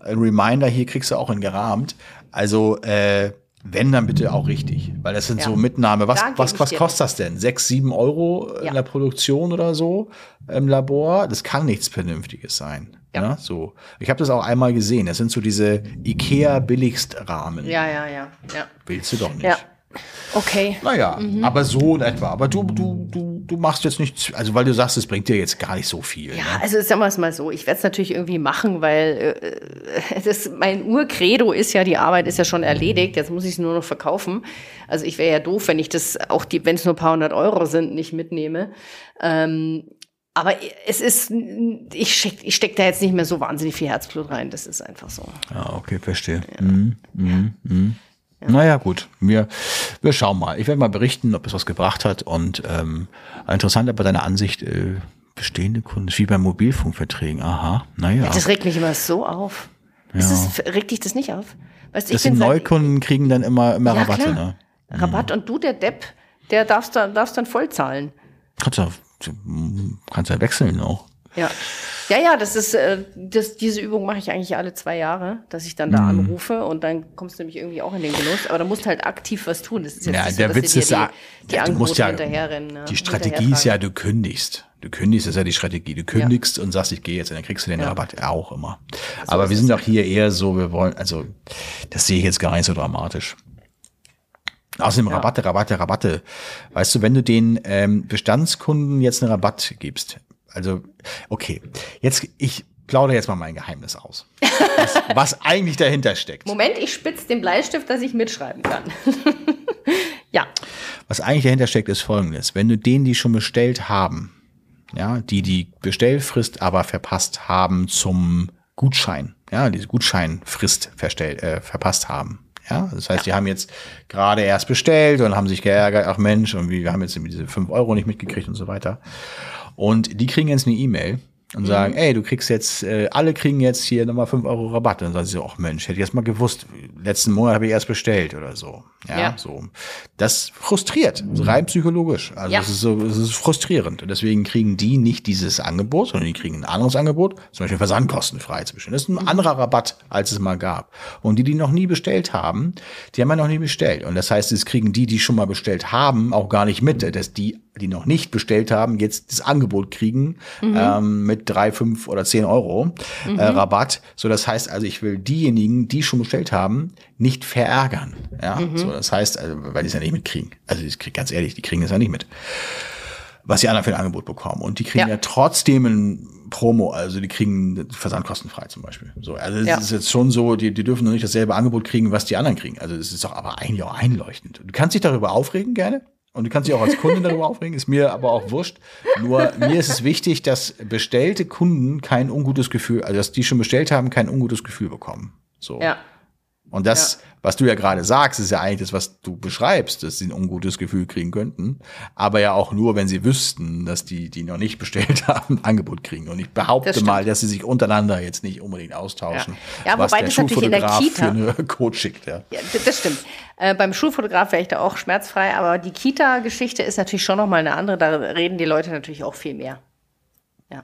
ein Reminder, hier kriegst du auch in gerahmt. Also, äh, wenn, dann bitte auch richtig. Weil das sind Ja. so Mitnahme. Was, Da was, was kostet das denn? Sechs, sieben Euro in Ja. der Produktion oder so im Labor? Das kann nichts Vernünftiges sein. Ja. Ne? So. Ich habe das auch einmal gesehen. Das sind so diese IKEA-Billigstrahmen. Ja, ja, ja, ja. Willst du doch nicht. Ja. Okay. Naja, aber so in etwa. Aber du, du, du, du machst jetzt nichts, also weil du sagst, es bringt dir jetzt gar nicht so viel. Ja, Ne? also sagen wir es mal so, ich werde es natürlich irgendwie machen, weil äh, das, mein Urcredo ist ja, die Arbeit ist ja schon erledigt, jetzt muss ich es nur noch verkaufen. Also ich wäre ja doof, wenn ich das, auch die, wenn es nur ein paar hundert Euro sind, nicht mitnehme. Ähm, aber es ist, ich steck, ich steck da jetzt nicht mehr so wahnsinnig viel Herzblut rein, das ist einfach so. Ja, okay, verstehe. Mhm, mhm, mhm. Naja, gut. Wir, wir schauen mal. Ich werde mal berichten, ob es was gebracht hat. Und ähm, interessant aber deine Ansicht, äh, bestehende Kunden, wie bei Mobilfunkverträgen. Aha, naja. Das regt mich immer so auf. Ist das, regt dich das nicht auf? Weißt, Das ich bin sind seit- Neukunden kriegen dann immer, immer Ja, Rabatte, klar. ne? Rabatt und du, der Depp, der darfst dann, darfst dann voll zahlen. Kannst ja, kannst ja wechseln auch. Ja. Ja, ja, das ist, äh, das, diese Übung mache ich eigentlich alle zwei Jahre, dass ich dann da Mhm. anrufe und dann kommst du nämlich irgendwie auch in den Genuss. Aber da musst halt aktiv was tun. Das ist jetzt Ja, der so, dass Witz ist die, ja, die ja, du musst ja, hinterherrennen. ne? die Strategie ist ja, du kündigst. Du kündigst, das ist ja die Strategie. Du kündigst und sagst, ich gehe jetzt, und dann kriegst du den Rabatt auch immer. Aber ist wir sind doch hier eher so, wir wollen, also, das sehe ich jetzt gar nicht so dramatisch. Außerdem Rabatte, Rabatte, Rabatte. Weißt du, wenn du den ähm, Bestandskunden jetzt einen Rabatt gibst, also, okay, jetzt, ich plaudere jetzt mal mein Geheimnis aus. Was, was eigentlich dahinter steckt. Moment, ich spitze den Bleistift, dass ich mitschreiben kann. ja. Was eigentlich dahinter steckt, ist folgendes. Wenn du denen, die schon bestellt haben, ja, die die Bestellfrist aber verpasst haben zum Gutschein, ja, diese Gutscheinfrist verstellt, äh, verpasst haben. Ja, das heißt, die haben jetzt gerade erst bestellt und haben sich geärgert, ach Mensch, und wir haben jetzt diese fünf Euro nicht mitgekriegt und so weiter. Und die kriegen jetzt eine E-Mail und sagen, ey, du kriegst jetzt, äh, alle kriegen jetzt hier nochmal fünf Euro Rabatt. Und dann sagen sie so, ach Mensch, hätte ich jetzt mal gewusst, letzten Monat habe ich erst bestellt oder so. Ja, Ja. so. Das frustriert, so rein psychologisch. Also Ja. es ist so, es ist frustrierend. Und deswegen kriegen die nicht dieses Angebot, sondern die kriegen ein anderes Angebot, zum Beispiel versandkostenfrei bestellen. Das ist ein anderer Rabatt, als es mal gab. Und die, die noch nie bestellt haben, die haben ja noch nie bestellt. Und das heißt, es kriegen die, die schon mal bestellt haben, auch gar nicht mit, dass die, die noch nicht bestellt haben, jetzt das Angebot kriegen ähm, mit drei, fünf oder zehn Euro äh, Rabatt. So, das heißt also, ich will diejenigen, die schon bestellt haben, nicht verärgern. Ja, so, das heißt, also, weil die es ja nicht mitkriegen. Also, ich krieg, ganz ehrlich, die kriegen es ja nicht mit was die anderen für ein Angebot bekommen. Und die kriegen ja, Ja. trotzdem ein Promo, also die kriegen versandkostenfrei zum Beispiel. So, also es Ja. ist jetzt schon so, die, die dürfen noch nicht dasselbe Angebot kriegen, was die anderen kriegen. Also es ist doch aber eigentlich auch einleuchtend. Du kannst dich darüber aufregen gerne. Und du kannst dich auch als Kunde darüber aufregen, ist mir aber auch wurscht. Nur mir ist es wichtig, dass bestellte Kunden kein ungutes Gefühl, also dass die schon bestellt haben, kein ungutes Gefühl bekommen. So. Ja. Und das, was du ja gerade sagst, ist ja eigentlich das, was du beschreibst, dass sie ein ungutes Gefühl kriegen könnten. Aber ja auch nur, wenn sie wüssten, dass die, die noch nicht bestellt haben, ein Angebot kriegen. Und ich behaupte Das mal, dass sie sich untereinander jetzt nicht unbedingt austauschen, Ja. Ja, was wobei der das natürlich in der Schulfotograf Kita- für eine Code schickt. Ja. Ja, das stimmt. Äh, beim Schulfotograf wäre ich da auch schmerzfrei, aber die Kita-Geschichte ist natürlich schon nochmal eine andere. Da reden die Leute natürlich auch viel mehr.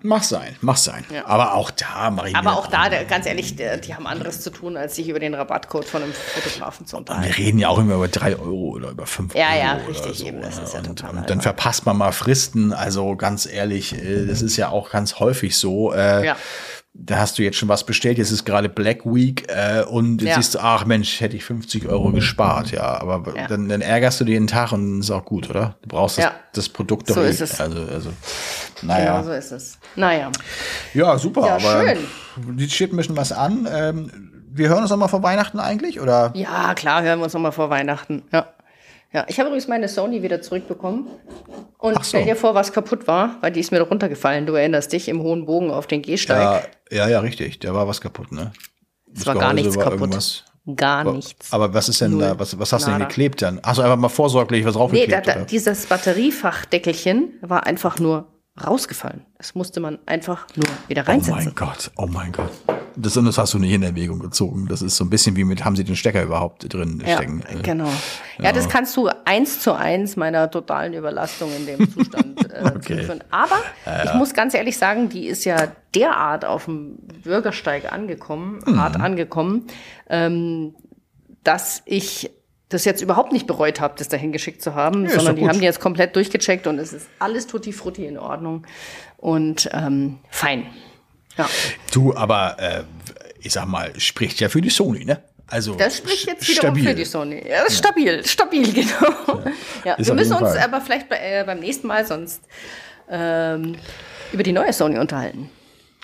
Mach sein, mach sein. Ja. Aber auch da mache ich Aber auch da, der, ganz ehrlich, der, die haben anderes zu tun, als sich über den Rabattcode von einem Fotografen zu unterhalten. Wir reden ja auch immer über drei Euro oder über fünf Ja, Euro. ja, oder richtig, so, eben, das ne? ist ja und, total und dann verpasst man mal Fristen. Also ganz ehrlich, äh, das ist ja auch ganz häufig so. Äh, Ja. Da hast du jetzt schon was bestellt, jetzt ist gerade Black Week äh, und jetzt Ja. siehst du, ach Mensch, hätte ich 50 Euro gespart, ja. Aber Ja. Dann, dann ärgerst du dir den Tag und ist auch gut, oder? Du brauchst das, Ja. das Produkt So doch eh. ist es. Also, also Genau naja. so ist es. Naja. Ja, super, Ja, aber schön. die steht ein bisschen was an. Ähm, wir hören uns noch mal vor Weihnachten eigentlich, oder? Ja, klar, hören wir uns nochmal vor Weihnachten. Ja. Ja, ich habe übrigens meine Sony wieder zurückbekommen. Und so. stell dir vor, was kaputt war, weil die ist mir doch runtergefallen. Du erinnerst dich im hohen Bogen auf den Gehsteig. Ja, ja, ja, richtig. Da war was kaputt, ne? es war gar nichts war kaputt. Gar nichts. Aber was ist denn Null. da, was, was hast du denn geklebt dann? Achso, einfach mal vorsorglich was Nee, draufgeklebt, da, da, oder? dieses Batteriefachdeckelchen war einfach nur rausgefallen. Das musste man einfach nur wieder Oh reinsetzen. mein Gott, oh mein Gott. Das, das hast du nicht in Erwägung gezogen. Das ist so ein bisschen wie mit, haben sie den Stecker überhaupt drin ja, stecken? Äh, genau. Ja, das kannst du eins zu eins meiner totalen Überlastung in dem Zustand äh, Okay. zuführen. Aber ich muss ganz ehrlich sagen, die ist ja derart auf dem Bürgersteig angekommen, Mhm. hart angekommen, ähm, dass ich das jetzt überhaupt nicht bereut habe, das dahin geschickt zu haben, Ja, sondern die haben die jetzt komplett durchgecheckt und es ist alles tutti frutti in Ordnung und ähm, fein. Ja. Du, aber äh, ich sag mal, spricht ja für die Sony, ne? Also Das spricht jetzt wiederum stabil. für die Sony. Ja, das ist stabil, stabil, genau. Ja, wir müssen uns Fall. aber vielleicht bei, äh, beim nächsten Mal sonst ähm, über die neue Sony unterhalten.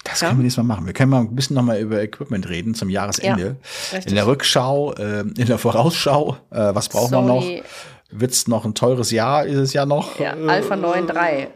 Das können wir nächstes Mal machen. Wir können mal ein bisschen nochmal über Equipment reden zum Jahresende. Ja, in der Rückschau, äh, in der Vorausschau, äh, was braucht man noch? Wird's noch ein teures Jahr? Ist es ja noch? Ja, Äh, Alpha 9.3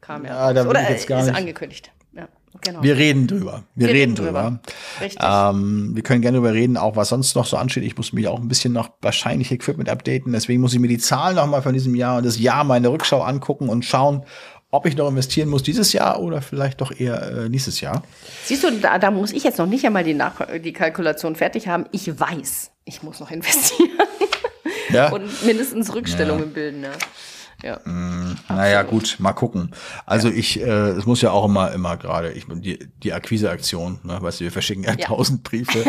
kam ja. Ja, da raus. will Oder jetzt gar ist nicht- angekündigt. Ja, genau. Wir reden drüber. Wir, Wir reden drüber. drüber. Richtig. Ähm, wir können gerne darüber reden, auch was sonst noch so ansteht. Ich muss mich auch ein bisschen noch wahrscheinlich Equipment updaten. Deswegen muss ich mir die Zahlen noch mal von diesem Jahr und das Jahr mal in der Rückschau angucken und schauen, ob ich noch investieren muss dieses Jahr oder vielleicht doch eher äh, nächstes Jahr. Siehst du, da, da muss ich jetzt noch nicht einmal die, Nach die Kalkulation fertig haben. Ich weiß, ich muss noch investieren Ja. und mindestens Rückstellungen bilden. Ja. Ja. Naja, gut, mal gucken. Also ich, äh, es muss ja auch immer, immer gerade, ich die, die Akquiseaktion, ne, weißt du, wir verschicken ja Ja. tausend Briefe.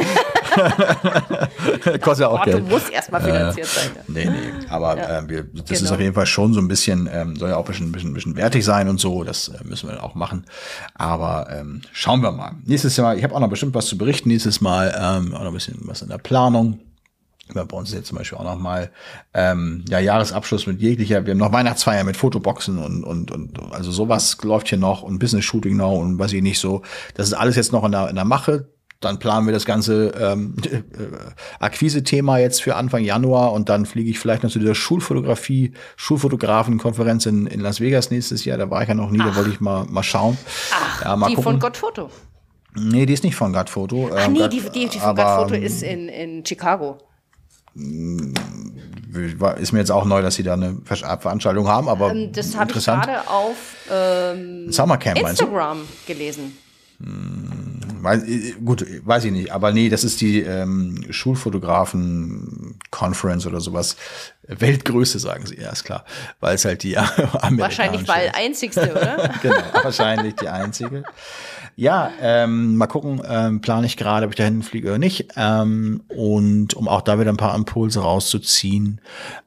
Kostet ja auch Porto Geld. muss erstmal finanziert sein. Ja. Nee, nee, aber äh, wir, das ist Genau. auf jeden Fall schon so ein bisschen, ähm, soll ja auch ein bisschen, bisschen, bisschen wertig sein und so, das äh, müssen wir dann auch machen. Aber ähm, schauen wir mal. Nächstes Mal, ich habe auch noch bestimmt was zu berichten, nächstes Mal ähm, auch noch ein bisschen was in der Planung. Wir bei uns jetzt zum Beispiel auch noch mal ähm, ja, Jahresabschluss mit jeglicher, wir haben noch Weihnachtsfeier mit Fotoboxen und, und, und also sowas läuft hier noch und Business-Shooting noch und weiß ich nicht so. Das ist alles jetzt noch in der, in der Mache. Dann planen wir das ganze ähm, äh, Akquise-Thema jetzt für Anfang Januar und dann fliege ich vielleicht noch zu dieser Schulfotografie, Schulfotografen-Konferenz in, in Las Vegas nächstes Jahr. Da war ich ja noch nie, da wollte ich mal, mal schauen. Ach, ja, mal die gucken. von Gottfoto. Nee, die ist nicht von Godfoto. Ach ähm, nee, Gott- die, die, die von aber, Gottfoto ist in, in Chicago. War- ist mir jetzt auch neu, dass sie da eine Ver- Veranstaltung haben, aber Ähm, Das habe ich gerade auf ähm, Summercamp? Instagram gelesen. Weiß, äh, gut, weiß ich nicht, aber nee, das ist die ähm, Schulfotografen-Conference oder sowas. Weltgröße, sagen sie, ja, ist klar. Weil es halt die Amerikanische Wahrscheinlich weil einzigste, oder? genau, wahrscheinlich die einzige. Ja, ähm, mal gucken, ähm, plane ich gerade, ob ich dahin fliege oder nicht. Ähm, und um auch da wieder ein paar Impulse rauszuziehen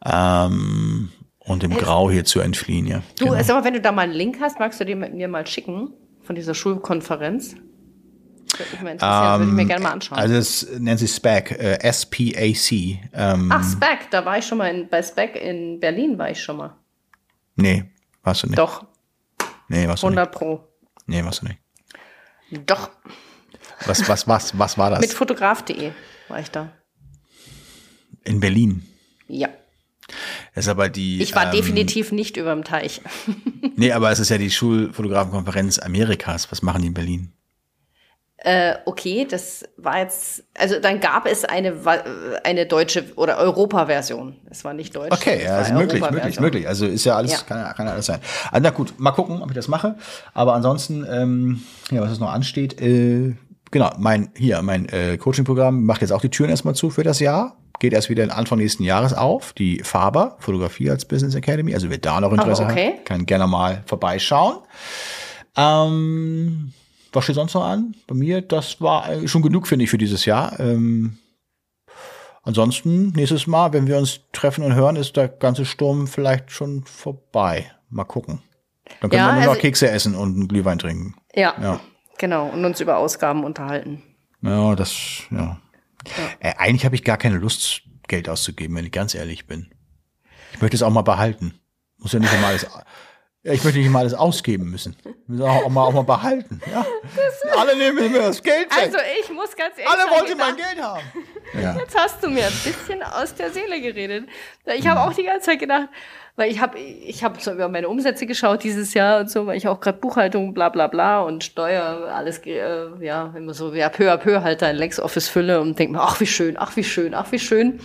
ähm, und dem Grau hier zu entfliehen, ja. Du, genau. sag mal, wenn du da mal einen Link hast, magst du den mit mir mal schicken von dieser Schulkonferenz? Würde mich mal interessieren, würde ich mir gerne mal anschauen. Also es nennt sich SPAC, äh, S-P-A-C. Ähm, Ach, Spec, da war ich schon mal in, bei Spec in Berlin war ich schon mal. nee, warst du nicht. Doch, Nee, warst du nicht. 100 Pro. Nee, warst du nicht. Doch, Was, was, was, was war das? mit fotograf.de war ich da. In Berlin. Ja. Das ist aber die. Ich war ähm, definitiv nicht über dem Teich. Nee, aber es ist ja die Schulfotografenkonferenz Amerikas. Was machen die in Berlin? Äh, okay, das war jetzt, also dann gab es eine, eine deutsche oder Europa-Version. Es war nicht deutsch. Okay, ja, also möglich, möglich, möglich. Also ist ja alles, Ja. Kann, ja, kann alles sein. Also, na gut, mal gucken, ob ich das mache. Aber ansonsten, ähm, ja, was es noch ansteht, äh, genau, mein, hier, mein äh, Coaching-Programm macht jetzt auch die Türen erstmal zu für das Jahr. Geht erst wieder Anfang nächsten Jahres auf. Die Faber, Fotografie als Business Academy. Also wer da noch Interesse Ah, okay. hat, kann gerne mal vorbeischauen. Ähm, was steht sonst noch an? Bei mir, das war schon genug, finde ich, für dieses Jahr. Ähm, ansonsten, nächstes Mal, wenn wir uns treffen und hören, ist der ganze Sturm vielleicht schon vorbei. Mal gucken. Dann können Ja, wir nur noch also- Kekse essen und einen Glühwein trinken. Ja, Ja. genau. Und uns über Ausgaben unterhalten. Ja, das, ja. Äh, eigentlich habe ich gar keine Lust, Geld auszugeben, wenn ich ganz ehrlich bin. Ich möchte es auch mal behalten. Muss ja nicht immer alles, ja, ich möchte nicht immer alles ausgeben müssen. Ich muss auch, auch, mal, auch mal behalten. Ja. Alle nehmen mir das Geld weg. Also ich muss ganz ehrlich Alle wollten mein Geld haben. Ja. Jetzt hast du mir ein bisschen aus der Seele geredet. Ich habe auch die ganze Zeit gedacht, weil ich habe ich hab so über meine Umsätze geschaut dieses Jahr und so, weil ich auch gerade Buchhaltung, bla bla bla und Steuer, alles, äh, ja, immer so, ja, peu à peu halt dein LexOffice fülle und denk mir, ach wie schön, ach wie schön, ach wie schön.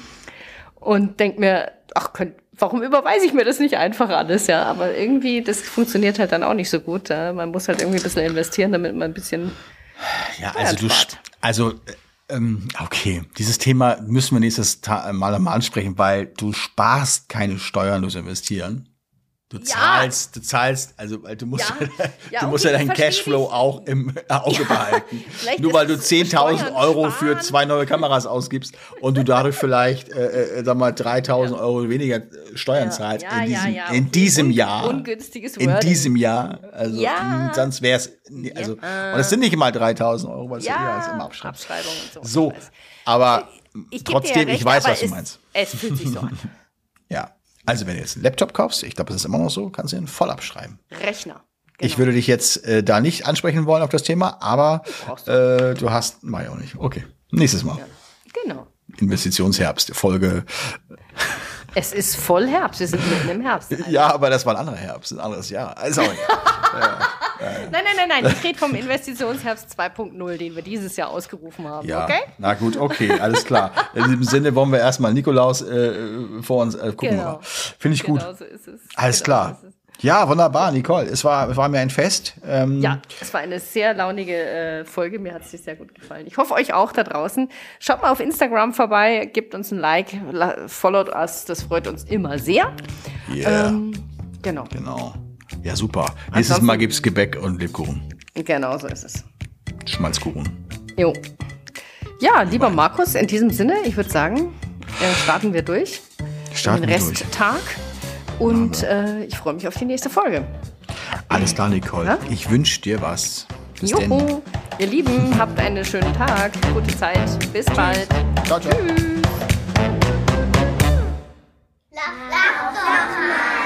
Und denk mir, ach, könnt, warum überweise ich mir das nicht einfach alles, ja? Aber irgendwie, das funktioniert halt dann auch nicht so gut. Ja? Man muss halt irgendwie ein bisschen investieren, damit man ein bisschen. Ja, also du, also, ähm, okay, dieses Thema müssen wir nächstes Mal mal ansprechen, weil du sparst keine Steuern durch Investieren. Du ja. zahlst, du zahlst, also du musst ja, ja, du musst okay, ja deinen Cashflow ich. auch im Auge behalten. Nur weil du 10.000 Euro sparen. für zwei neue Kameras ausgibst und du dadurch vielleicht, äh, äh, sag mal, 3.000 Euro weniger äh, Steuern zahlst in diesem, in diesem Jahr. Ungünstiges In diesem Jahr. Also ja. sonst wäre es, also, und es sind nicht mal 3.000 Euro, weil es ja, ist immer Abschreibung. Abschreibung und so. So, aber ich trotzdem, recht, ich weiß, was du meinst. Es fühlt sich so an. Also wenn du jetzt einen Laptop kaufst, ich glaube, das ist immer noch so, kannst du ihn voll abschreiben. Rechner. Genau. Ich würde dich jetzt äh, da nicht ansprechen wollen auf das Thema, aber du. Äh, du hast, ich auch nicht. Okay, nächstes Mal. Ja. Genau. Investitionsherbst, Folge. Es ist voll Herbst, wir sind mitten im Herbst. Alter. Ja, aber das war ein anderer Herbst, ein anderes Jahr. Also, ja, ja. Nein, nein, nein, nein. Ich rede vom Investitionsherbst 2.0, den wir dieses Jahr ausgerufen haben. Ja, okay? Na gut, okay, alles klar. In diesem Sinne wollen wir erstmal Nikolaus äh, vor uns äh, gucken. Genau. Finde ich gut. Genau so ist es. Alles genau klar. So ja, wunderbar, Nicole. Es war, es war mir ein Fest. Ähm ja, es war eine sehr launige äh, Folge. Mir hat es sehr gut gefallen. Ich hoffe, euch auch da draußen. Schaut mal auf Instagram vorbei, gebt uns ein Like, followt us. Das freut uns immer sehr. Yeah. Ähm, genau. Genau. Ja, super. Nächstes Ansonsten, Mal gibt es Gebäck und Lebkuchen. Genau, so ist es. Schmalzkuchen. Jo. Ja, lieber Bye. Markus, in diesem Sinne, ich würde sagen, äh, starten wir durch. Starten den Resttag. Und äh, ich freue mich auf die nächste Folge. Alles klar, Nicole. Ja? Ich wünsche dir was. Bis Juhu. Denn. Ihr Lieben, habt einen schönen Tag, gute Zeit, bis bald. Ciao, ciao. Tschüss. Lach, lach doch mal.